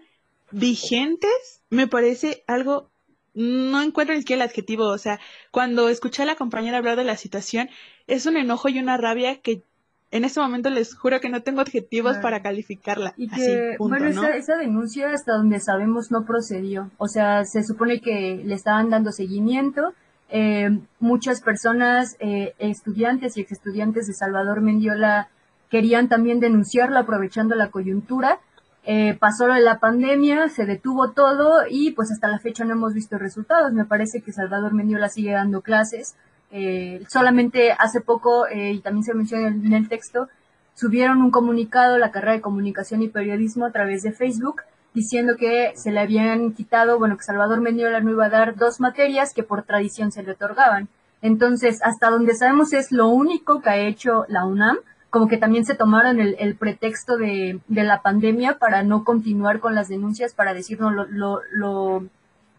vigentes me parece algo no encuentro ni siquiera el adjetivo, o sea, cuando escuché a la compañera hablar de la situación, es un enojo y una rabia que en este momento les juro que no tengo adjetivos para calificarla. Y que, bueno, esa, denuncia hasta donde sabemos no procedió, o sea, se supone que le estaban dando seguimiento, eh, muchas personas, eh, estudiantes y exestudiantes de Salvador Mendiola querían también denunciarlo aprovechando la coyuntura, eh, pasó la pandemia, se detuvo todo y pues hasta la fecha no hemos visto resultados. Me parece que Salvador Mendiola sigue dando clases, Eh, solamente hace poco, eh, y también se menciona en el texto, subieron un comunicado la carrera de comunicación y periodismo a través de Facebook diciendo que se le habían quitado, bueno, que Salvador Mendiola no iba a dar dos materias que por tradición se le otorgaban. Entonces, hasta donde sabemos es lo único que ha hecho la UNAM, como que también se tomaron el, pretexto de, la pandemia para no continuar con las denuncias, para decir, no, lo, lo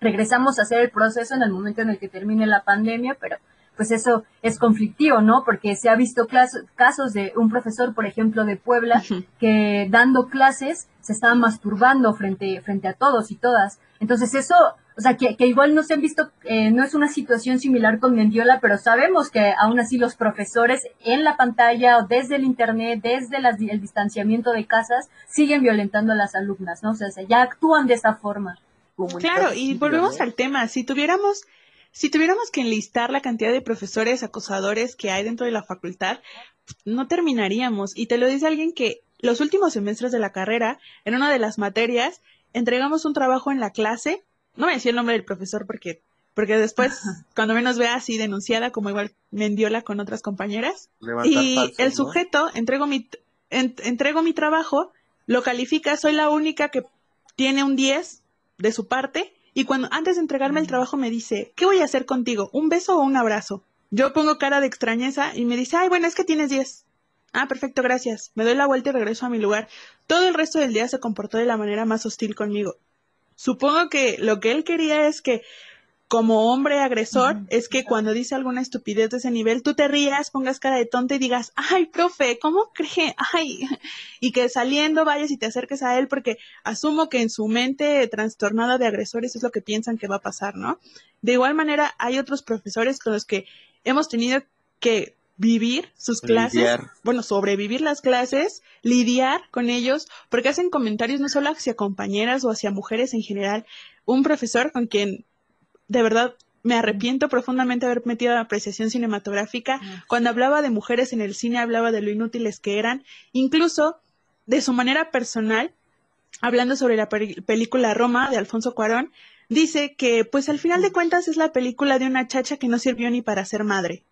regresamos a hacer el proceso en el momento en el que termine la pandemia, pero pues eso es conflictivo, ¿no? Porque se ha visto casos de un profesor, por ejemplo, de Puebla, que dando clases se estaba masturbando frente, frente a todos y todas. Entonces eso, o sea, que, igual no se han visto, eh, no es una situación similar con Mendiola, pero sabemos que aún así los profesores en la pantalla o desde el internet, desde el distanciamiento de casas, siguen violentando a las alumnas, ¿no? O sea, ya actúan de esa forma. Claro, y volvemos al tema, si tuviéramos si tuviéramos que enlistar la cantidad de profesores acosadores que hay dentro de la facultad, no terminaríamos. Y te lo dice alguien que los últimos semestres de la carrera, en una de las materias, entregamos un trabajo en la clase. No me decía el nombre del profesor porque, porque después, cuando menos vea así denunciada, como igual Mendiola con otras compañeras. y el sujeto, entrego mi, entrego mi trabajo, lo califica, soy la única que tiene un 10 de su parte y cuando antes de entregarme el mm. trabajo me dice, ¿qué voy a hacer contigo? ¿Un beso o un abrazo? Yo pongo cara de extrañeza y me dice, ay, bueno, es que tienes 10. Ah, perfecto, gracias. Me doy la vuelta y regreso a mi lugar. Todo el resto del día se comportó de la manera más hostil conmigo. Supongo que lo que él quería es que como hombre agresor es que cuando dice alguna estupidez de ese nivel, tú te rías, pongas cara de tonta y digas, ay, profe, ¿cómo cree? Ay, y que saliendo vayas y te acerques a él porque asumo que en su mente trastornada de agresores es lo que piensan que va a pasar, ¿no? De igual manera, hay otros profesores con los que hemos tenido que vivir sus clases, bueno, sobrevivir las clases, lidiar con ellos, porque hacen comentarios no solo hacia compañeras o hacia mujeres en general. Un profesor con quien de verdad me arrepiento profundamente de haber metido la apreciación cinematográfica. Cuando hablaba de mujeres en el cine, hablaba de lo inútiles que eran, incluso de su manera personal, hablando sobre la película Roma de Alfonso Cuarón, dice que, pues al final de cuentas, es la película de una chacha que no sirvió ni para ser madre.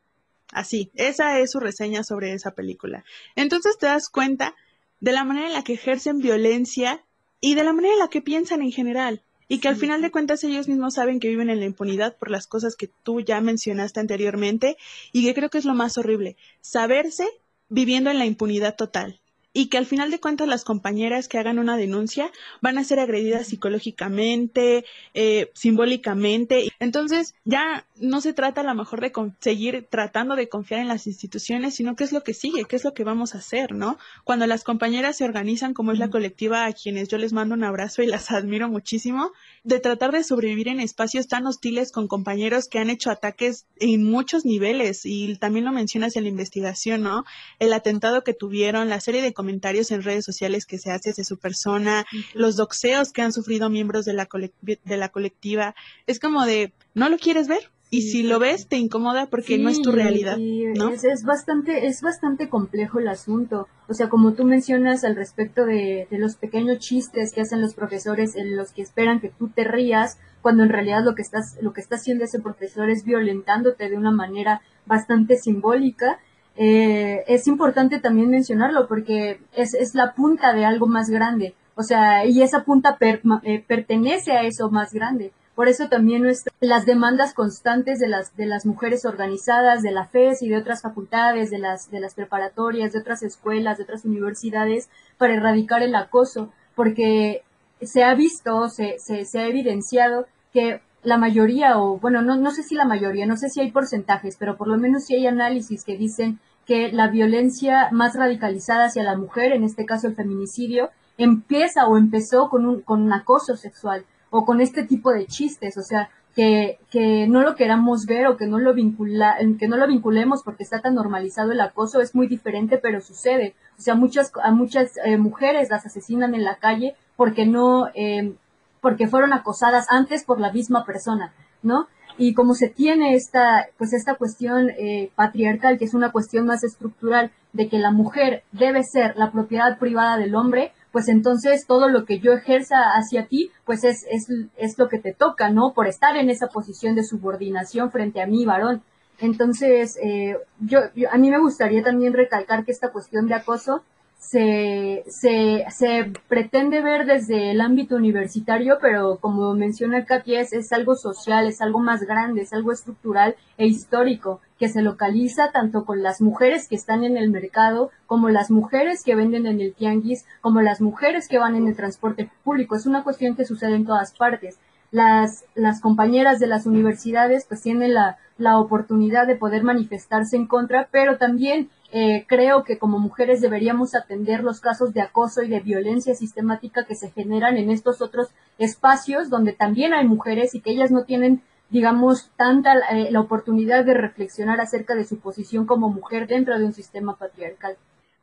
Así, esa es su reseña sobre esa película. Entonces te das cuenta de la manera en la que ejercen violencia y de la manera en la que piensan en general y que al final de cuentas ellos mismos saben que viven en la impunidad por las cosas que tú ya mencionaste anteriormente y que creo que es lo más horrible, saberse viviendo en la impunidad total y que al final de cuentas las compañeras que hagan una denuncia van a ser agredidas psicológicamente, eh, simbólicamente. Entonces ya no se trata a lo mejor de seguir tratando de confiar en las instituciones, sino qué es lo que sigue, qué es lo que vamos a hacer, ¿no? Cuando las compañeras se organizan como es la colectiva a quienes yo les mando un abrazo y las admiro muchísimo, de tratar de sobrevivir en espacios tan hostiles con compañeros que han hecho ataques en muchos niveles y también lo mencionas en la investigación, ¿no? El atentado que tuvieron, la serie de comentarios en redes sociales que se hace de su persona, los doxeos que han sufrido miembros de la, de la colectiva. Es como de, ¿no lo quieres ver? Y si lo ves te incomoda porque no es tu realidad, ¿no? Es, bastante es bastante complejo el asunto. O sea, como tú mencionas al respecto de, de, los pequeños chistes que hacen los profesores en los que esperan que tú te rías, cuando en realidad lo que estás lo que está haciendo ese profesor es violentándote de una manera bastante simbólica eh, es importante también mencionarlo porque es, es, la punta de algo más grande. O sea, y esa punta eh, pertenece a eso más grande. Por eso también las demandas constantes de las, de las mujeres organizadas, de la FES y de otras facultades, de las, de las preparatorias, de otras escuelas, de otras universidades, para erradicar el acoso, porque se ha visto, se, se, se ha evidenciado que la mayoría, o bueno, no, no sé si la mayoría, no sé si hay porcentajes, pero por lo menos sí hay análisis que dicen que la violencia más radicalizada hacia la mujer, en este caso el feminicidio, empieza o empezó con un, con un acoso sexual o con este tipo de chistes, o sea, que, que no lo queramos ver o que no lo vincula, que no lo vinculemos porque está tan normalizado el acoso es muy diferente, pero sucede. O sea, muchas, a muchas eh, mujeres las asesinan en la calle porque no, eh, porque fueron acosadas antes por la misma persona, ¿no? Y como se tiene esta, pues esta cuestión eh, patriarcal, que es una cuestión más estructural, de que la mujer debe ser la propiedad privada del hombre, pues entonces todo lo que yo ejerza hacia ti, pues es, es, es lo que te toca, ¿no? Por estar en esa posición de subordinación frente a mí, varón. Entonces, eh, yo, a mí me gustaría también recalcar que esta cuestión de acoso se, se, se pretende ver desde el ámbito universitario, pero como menciona Katia, es, es algo social, es algo más grande, es algo estructural e histórico, que se localiza tanto con las mujeres que están en el mercado, como las mujeres que venden en el tianguis, como las mujeres que van en el transporte público. Es una cuestión que sucede en todas partes. Las, las compañeras de las universidades pues tienen la, la oportunidad de poder manifestarse en contra, pero también eh, creo que como mujeres deberíamos atender los casos de acoso y de violencia sistemática que se generan en estos otros espacios donde también hay mujeres y que ellas no tienen, digamos, tanta eh, la oportunidad de reflexionar acerca de su posición como mujer dentro de un sistema patriarcal.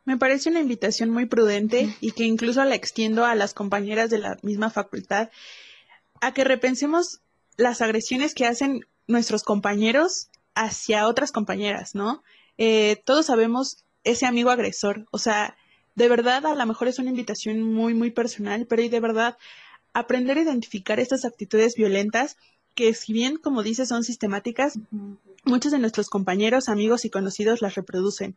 Me parece una invitación muy prudente y que incluso la extiendo a las compañeras de la misma facultad a que repensemos las agresiones que hacen nuestros compañeros hacia otras compañeras, ¿no? Eh, todos sabemos ese amigo agresor. O sea, de verdad, a lo mejor es una invitación muy, muy personal, pero y de verdad, aprender a identificar estas actitudes violentas que si bien, como dice, son sistemáticas, muchos de nuestros compañeros, amigos y conocidos las reproducen.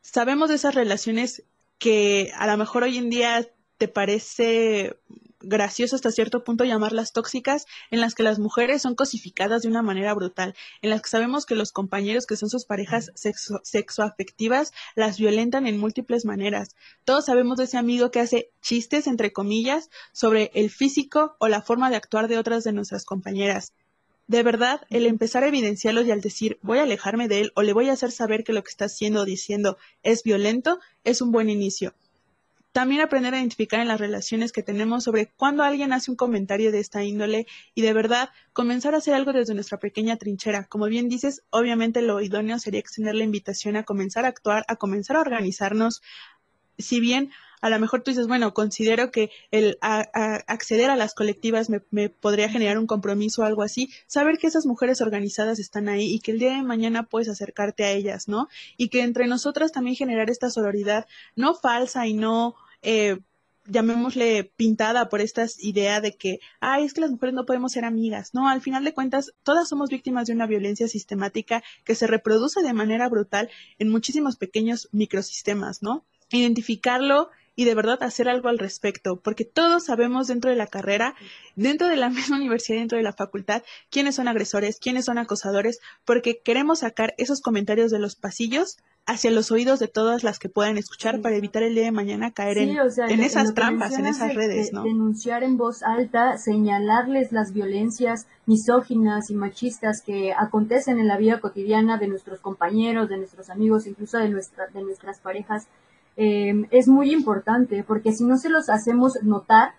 Sabemos de esas relaciones que a lo mejor hoy en día te parece gracioso hasta cierto punto llamarlas tóxicas, en las que las mujeres son cosificadas de una manera brutal, en las que sabemos que los compañeros que son sus parejas sexo sexoafectivas las violentan en múltiples maneras. Todos sabemos de ese amigo que hace chistes, entre comillas, sobre el físico o la forma de actuar de otras de nuestras compañeras. De verdad, el empezar a evidenciarlo y al decir voy a alejarme de él o le voy a hacer saber que lo que está haciendo o diciendo es violento, es un buen inicio. También aprender a identificar en las relaciones que tenemos sobre cuando alguien hace un comentario de esta índole y de verdad comenzar a hacer algo desde nuestra pequeña trinchera. Como bien dices, obviamente lo idóneo sería extender la invitación a comenzar a actuar, a comenzar a organizarnos. Si bien a lo mejor tú dices, bueno, considero que el acceder a las colectivas me, me, podría generar un compromiso o algo así, saber que esas mujeres organizadas están ahí y que el día de mañana puedes acercarte a ellas, ¿no? Y que entre nosotras también generar esta sororidad, no falsa y no eh, llamémosle pintada por esta idea de que, ay, es que las mujeres no podemos ser amigas. No, al final de cuentas, todas somos víctimas de una violencia sistemática que se reproduce de manera brutal en muchísimos pequeños microsistemas, ¿no? Identificarlo y de verdad hacer algo al respecto, porque todos sabemos dentro de la carrera, dentro de la misma universidad, dentro de la facultad, quiénes son agresores, quiénes son acosadores, porque queremos sacar esos comentarios de los pasillos hacia los oídos de todas las que puedan escuchar para evitar el día de mañana caer en, esas trampas, en esas redes, ¿no? Denunciar en voz alta, señalarles las violencias misóginas y machistas que acontecen en la vida cotidiana de nuestros compañeros, de nuestros amigos, incluso de, nuestra, de nuestras parejas, eh, es muy importante, porque si no se los hacemos notar,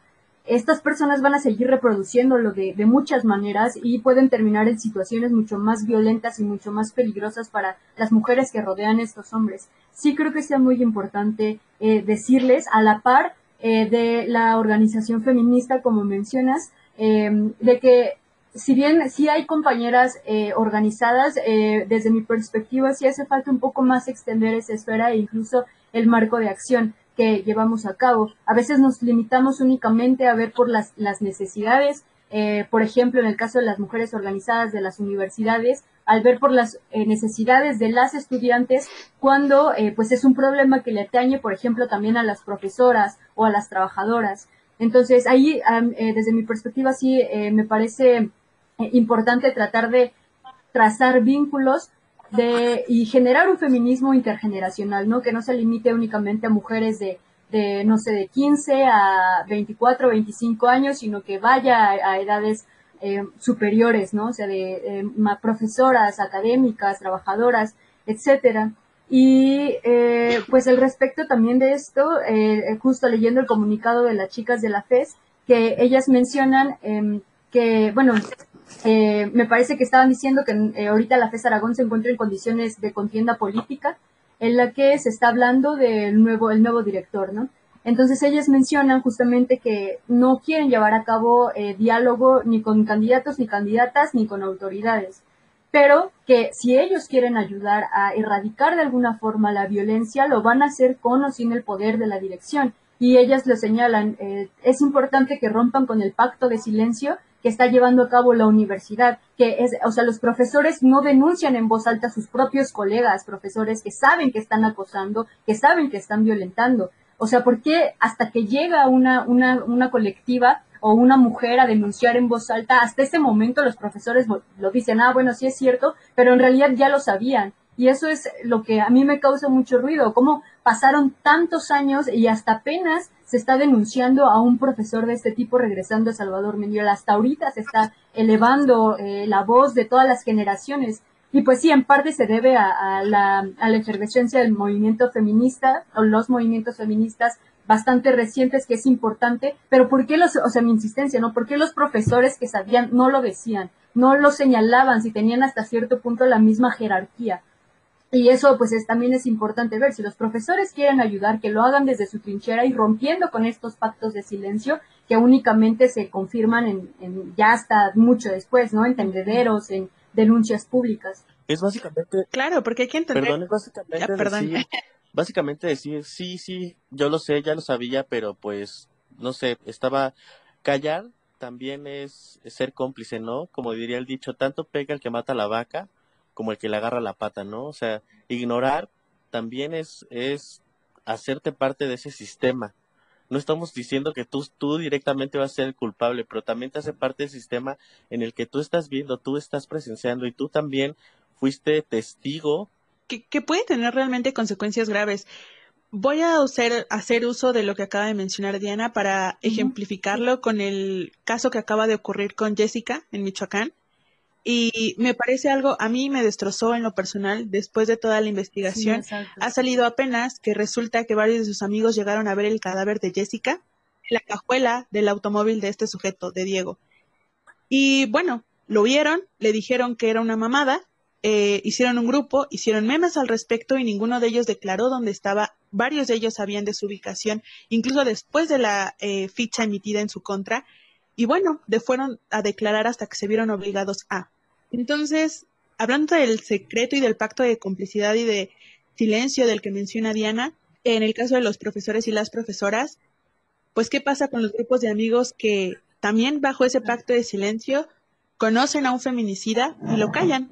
estas personas van a seguir reproduciéndolo de, de, muchas maneras y pueden terminar en situaciones mucho más violentas y mucho más peligrosas para las mujeres que rodean a estos hombres. Sí creo que sea muy importante eh, decirles a la par eh, de la organización feminista, como mencionas, eh, de que si bien sí hay compañeras eh, organizadas, desde mi perspectiva sí hace falta un poco más extender esa esfera e incluso el marco de acción que llevamos a cabo. A veces nos limitamos únicamente a ver por las, las necesidades, eh, por ejemplo, en el caso de las mujeres organizadas de las universidades, al ver por las eh, necesidades de las estudiantes, cuando eh, pues es un problema que le atañe, por ejemplo, también a las profesoras o a las trabajadoras. Entonces, ahí, desde mi perspectiva, sí me parece importante tratar de trazar vínculos de, y generar un feminismo intergeneracional, ¿no? Que no se limite únicamente a mujeres de, de no sé, de 15 a 24, 25 años, sino que vaya a, edades eh, superiores, ¿no? O sea, de eh, profesoras, académicas, trabajadoras, etcétera. Y eh, pues el respecto también de esto, eh, justo leyendo el comunicado de las chicas de la FES, que ellas mencionan em, que, bueno, eh, me parece que estaban diciendo que eh, ahorita la FES Aragón se encuentra en condiciones de contienda política en la que se está hablando del nuevo, el nuevo director, ¿no? Entonces ellas mencionan justamente que no quieren llevar a cabo eh, diálogo ni con candidatos ni candidatas ni con autoridades, pero que si ellos quieren ayudar a erradicar de alguna forma la violencia, lo van a hacer con o sin el poder de la dirección. Y ellas lo señalan, es importante que rompan con el pacto de silencio que está llevando a cabo la universidad, que es, o sea, los profesores no denuncian en voz alta a sus propios colegas, profesores que saben que están acosando, que saben que están violentando. O sea, ¿por qué hasta que llega una, una, una colectiva o una mujer a denunciar en voz alta, hasta ese momento los profesores lo dicen, ah, bueno, sí es cierto, pero en realidad ya lo sabían. Y eso es lo que a mí me causa mucho ruido, cómo pasaron tantos años y hasta apenas se está denunciando a un profesor de este tipo regresando a Salvador Mendiola. Hasta ahorita se está elevando eh, la voz de todas las generaciones. Y pues sí, en parte se debe a, la, a la efervescencia del movimiento feminista o los movimientos feministas bastante recientes que es importante, pero ¿por qué los, o sea, mi insistencia, ¿no? ¿Por qué los profesores que sabían no lo decían? No lo señalaban si tenían hasta cierto punto la misma jerarquía. Y eso pues es, también es importante ver, si los profesores quieren ayudar, que lo hagan desde su trinchera y rompiendo con estos pactos de silencio que únicamente se confirman en, ya hasta mucho después, ¿no? En tendederos, en denuncias públicas. Es básicamente... Claro, porque hay que entender... Perdón, es básicamente Decir, básicamente decir, sí, sí, yo lo sé, ya lo sabía, pero pues, no sé, estaba... Callar también es ser cómplice, ¿no? Como diría el dicho, tanto pega el que mata a la vaca como el que le agarra la pata, ¿no? O sea, ignorar también es, es hacerte parte de ese sistema. No estamos diciendo que tú, tú directamente vas a ser el culpable, pero también te hace parte del sistema en el que tú estás viendo, tú estás presenciando y tú también fuiste testigo. Que, que puede tener realmente consecuencias graves. Voy a hacer, hacer uso de lo que acaba de mencionar Diana para ejemplificarlo con el caso que acaba de ocurrir con Jessica en Michoacán. Y me parece algo, a mí me destrozó en lo personal después de toda la investigación. ha salido apenas que resulta que varios de sus amigos llegaron a ver el cadáver de Jessica en la cajuela del automóvil de este sujeto, de Diego. Y bueno, lo vieron, le dijeron que era una mamada, eh, hicieron un grupo, hicieron memes al respecto y ninguno de ellos declaró dónde estaba. Varios de ellos sabían de su ubicación, incluso después de la eh, ficha emitida en su contra. Y bueno, de fueron a declarar hasta que se vieron obligados a. Entonces, hablando del secreto y del pacto de complicidad y de silencio del que menciona Diana, en el caso de los profesores y las profesoras, pues qué pasa con los grupos de amigos que también bajo ese pacto de silencio conocen a un feminicida y lo callan,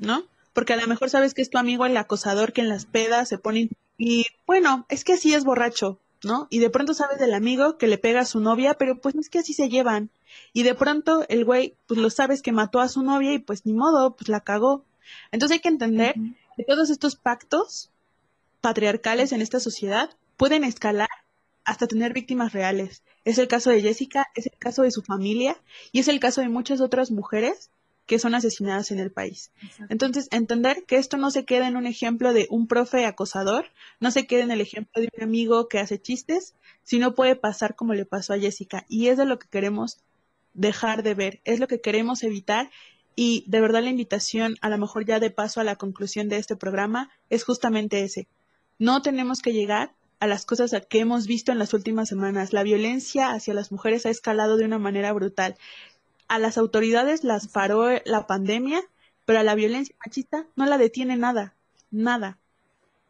¿no? Porque a lo mejor sabes que es tu amigo el acosador que en las pedas se pone y bueno, es que así es borracho, ¿no? Y de pronto sabes del amigo que le pega a su novia, pero pues es que así se llevan. Y de pronto el güey, pues lo sabes que mató a su novia y pues ni modo, pues la cagó. Entonces hay que entender que todos estos pactos patriarcales en esta sociedad pueden escalar hasta tener víctimas reales. Es el caso de Jessica, es el caso de su familia y es el caso de muchas otras mujeres que son asesinadas en el país. Entonces, entender que esto no se queda en un ejemplo de un profe acosador, no se queda en el ejemplo de un amigo que hace chistes, sino puede pasar como le pasó a Jessica. Y es de lo que queremos dejar de ver, es lo que queremos evitar. Y de verdad la invitación, a lo mejor ya de paso a la conclusión de este programa, es justamente ese. No tenemos que llegar a las cosas que hemos visto en las últimas semanas. La violencia hacia las mujeres ha escalado de una manera brutal a las autoridades las paró la pandemia, pero a la violencia machista no la detiene nada, nada.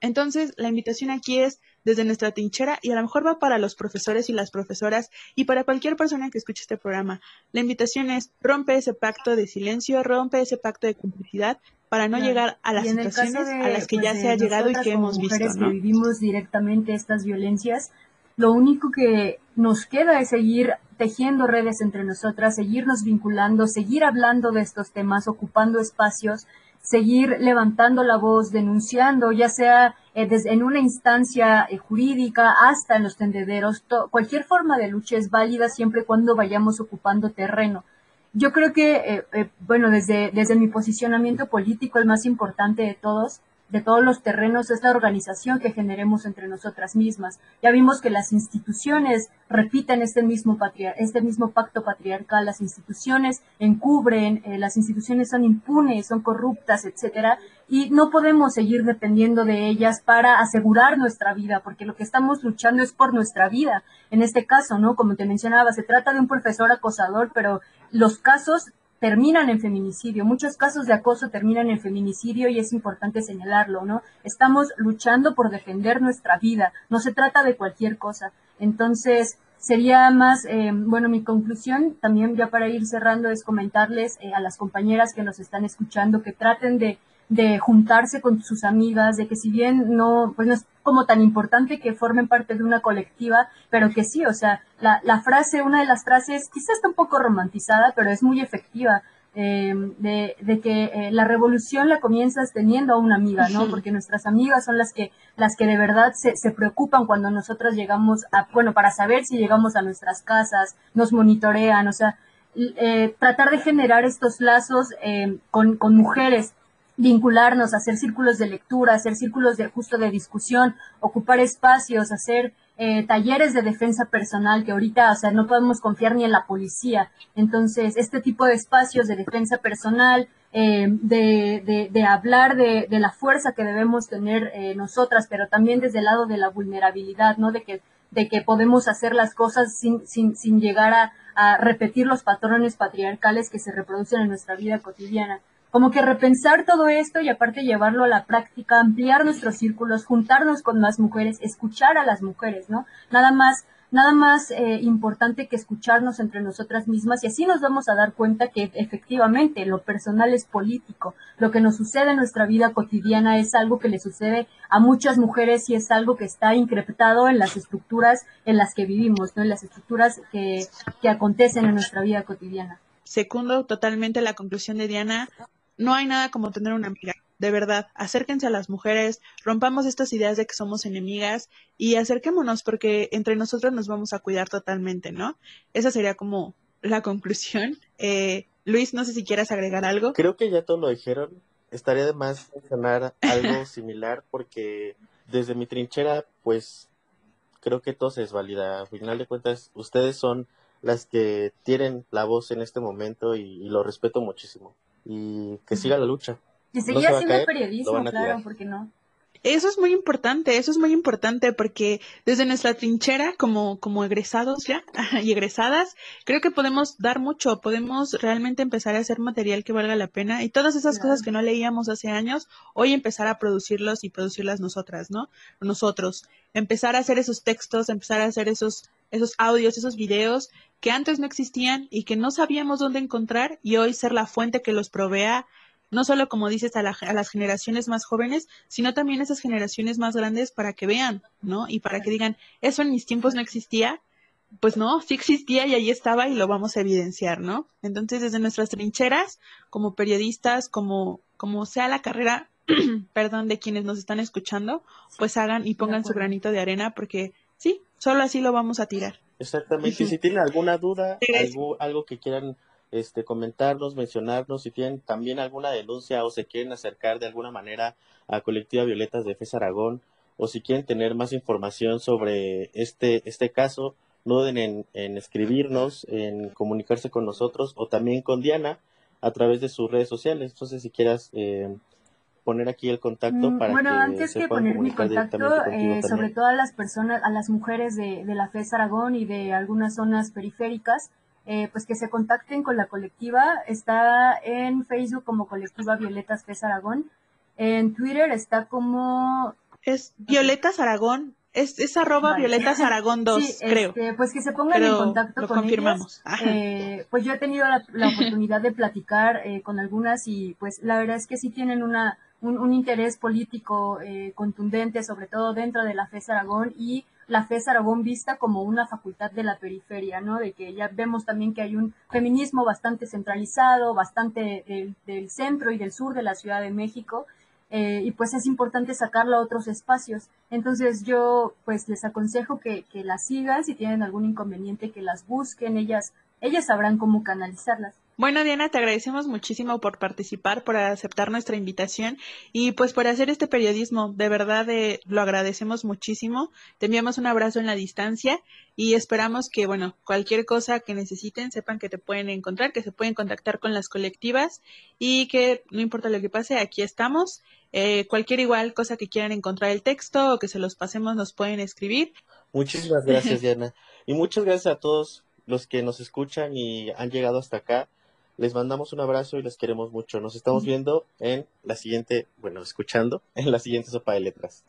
Entonces, la invitación aquí es desde nuestra trinchera y a lo mejor va para los profesores y las profesoras y para cualquier persona que escuche este programa. La invitación es rompe ese pacto de silencio, rompe ese pacto de complicidad para no llegar a las situaciones a las que ya pues, se ha llegado y que hemos visto. ¿no? que vivimos directamente estas violencias, lo único que nos queda es seguir tejiendo redes entre nosotras, seguirnos vinculando, seguir hablando de estos temas, ocupando espacios, seguir levantando la voz, denunciando, ya sea eh, desde, en una instancia eh, jurídica hasta en los tendederos. cualquier forma de lucha es válida siempre y cuando vayamos ocupando terreno. Yo creo que, eh, bueno, desde, desde mi posicionamiento político, el más importante de todos de todos los terrenos es la organización que generemos entre nosotras mismas. Ya vimos que las instituciones repiten este mismo, este mismo pacto patriarcal, las instituciones encubren, eh, las instituciones son impunes, son corruptas, etcétera, y no podemos seguir dependiendo de ellas para asegurar nuestra vida, porque lo que estamos luchando es por nuestra vida. En este caso, ¿no? Como te mencionaba, se trata de un profesor acosador, pero los casos terminan en feminicidio. Muchos casos de acoso terminan en feminicidio y es importante señalarlo, ¿no? Estamos luchando por defender nuestra vida, no se trata de cualquier cosa. Entonces, sería más, eh, bueno, mi conclusión también ya para ir cerrando es comentarles eh, a las compañeras que nos están escuchando que traten de, de juntarse con sus amigas, de que si bien no, pues no es como tan importante que formen parte de una colectiva, pero que sí, o sea, la, la frase, una de las frases quizás está un poco romantizada, pero es muy efectiva. Eh, de, de, que eh, la revolución la comienzas teniendo a una amiga, ¿no? Porque nuestras amigas son las que, las que de verdad se, se, preocupan cuando nosotras llegamos a, bueno, para saber si llegamos a nuestras casas, nos monitorean, o sea, eh, tratar de generar estos lazos eh, con, con mujeres vincularnos, hacer círculos de lectura, hacer círculos de justo de discusión, ocupar espacios, hacer eh, talleres de defensa personal que ahorita, o sea, no podemos confiar ni en la policía. Entonces, este tipo de espacios de defensa personal, eh, de, de, de, hablar de, de, la fuerza que debemos tener eh, nosotras, pero también desde el lado de la vulnerabilidad, ¿no? De que, de que podemos hacer las cosas sin, sin, sin llegar a, a repetir los patrones patriarcales que se reproducen en nuestra vida cotidiana como que repensar todo esto y aparte llevarlo a la práctica, ampliar nuestros círculos, juntarnos con más mujeres, escuchar a las mujeres, ¿no? Nada más, nada más eh, importante que escucharnos entre nosotras mismas y así nos vamos a dar cuenta que efectivamente lo personal es político, lo que nos sucede en nuestra vida cotidiana es algo que le sucede a muchas mujeres y es algo que está increptado en las estructuras en las que vivimos, ¿no? En las estructuras que, que acontecen en nuestra vida cotidiana. Secundo totalmente la conclusión de Diana no hay nada como tener una amiga. De verdad, acérquense a las mujeres, rompamos estas ideas de que somos enemigas y acerquémonos porque entre nosotros nos vamos a cuidar totalmente, ¿no? Esa sería como la conclusión. Eh, Luis, no sé si quieras agregar algo. Creo que ya todo lo dijeron. Estaría de más mencionar algo similar porque desde mi trinchera, pues creo que todo se desvalida. Al final de cuentas, ustedes son las que tienen la voz en este momento y, y lo respeto muchísimo y que siga la lucha. Seguir no haciendo periodismo, claro, porque no? Eso es muy importante, eso es muy importante porque desde nuestra trinchera como, como egresados ya y egresadas, creo que podemos dar mucho, podemos realmente empezar a hacer material que valga la pena y todas esas claro. cosas que no leíamos hace años, hoy empezar a producirlos y producirlas nosotras, ¿no? Nosotros, empezar a hacer esos textos, empezar a hacer esos, esos audios, esos videos que antes no existían y que no sabíamos dónde encontrar y hoy ser la fuente que los provea no solo como dices a, la, a, las generaciones más jóvenes, sino también a esas generaciones más grandes para que vean, ¿no? Y para que digan, eso en mis tiempos no existía, pues no, sí existía y ahí estaba y lo vamos a evidenciar, ¿no? Entonces, desde nuestras trincheras, como periodistas, como, como sea la carrera, perdón, de quienes nos están escuchando, pues hagan y pongan su granito de arena porque sí, solo así lo vamos a tirar. Exactamente, y si tienen alguna duda, algo, algo que quieran este, comentarnos, mencionarnos, si tienen también alguna denuncia o se quieren acercar de alguna manera a Colectiva Violetas de FES Aragón, o si quieren tener más información sobre este, este caso, no duden en, en escribirnos, en comunicarse con nosotros o también con Diana a través de sus redes sociales. Entonces, si quieras eh, poner aquí el contacto para bueno, que antes se que poner mi contacto, eh, sobre todo a las personas, a las mujeres de, de la FES Aragón y de algunas zonas periféricas, eh, pues que se contacten con la colectiva. Está en Facebook como Colectiva Violetas FES Aragón. En Twitter está como... Es Violetas Aragón, es, es arroba Vale. Violetas Aragón 2, Sí, creo. este, pues que se pongan Pero en contacto lo con confirmamos. ellas. Eh, pues yo he tenido la, la oportunidad de platicar eh, con algunas y pues la verdad es que sí tienen una, un, interés político eh, contundente, sobre todo dentro de la FES Aragón y la FES Aragón vista como una facultad de la periferia, ¿no? De que ya vemos también que hay un feminismo bastante centralizado, bastante del, del centro y del sur de la Ciudad de México, eh, y pues es importante sacarlo a otros espacios. Entonces yo pues les aconsejo que, que las sigan, si tienen algún inconveniente que las busquen, ellas, ellas sabrán cómo canalizarlas. Bueno, Diana, te agradecemos muchísimo por participar, por aceptar nuestra invitación y pues por hacer este periodismo. De verdad, eh, lo agradecemos muchísimo. Te enviamos un abrazo en la distancia y esperamos que, bueno, cualquier cosa que necesiten, sepan que te pueden encontrar, que se pueden contactar con las colectivas y que no importa lo que pase, aquí estamos. Eh, cualquier igual cosa que quieran encontrar el texto o que se los pasemos, nos pueden escribir. Muchísimas gracias, Diana. Y muchas gracias a todos los que nos escuchan y han llegado hasta acá. Les mandamos un abrazo y les queremos mucho. Nos estamos viendo en la siguiente, bueno, escuchando en la siguiente sopa de letras.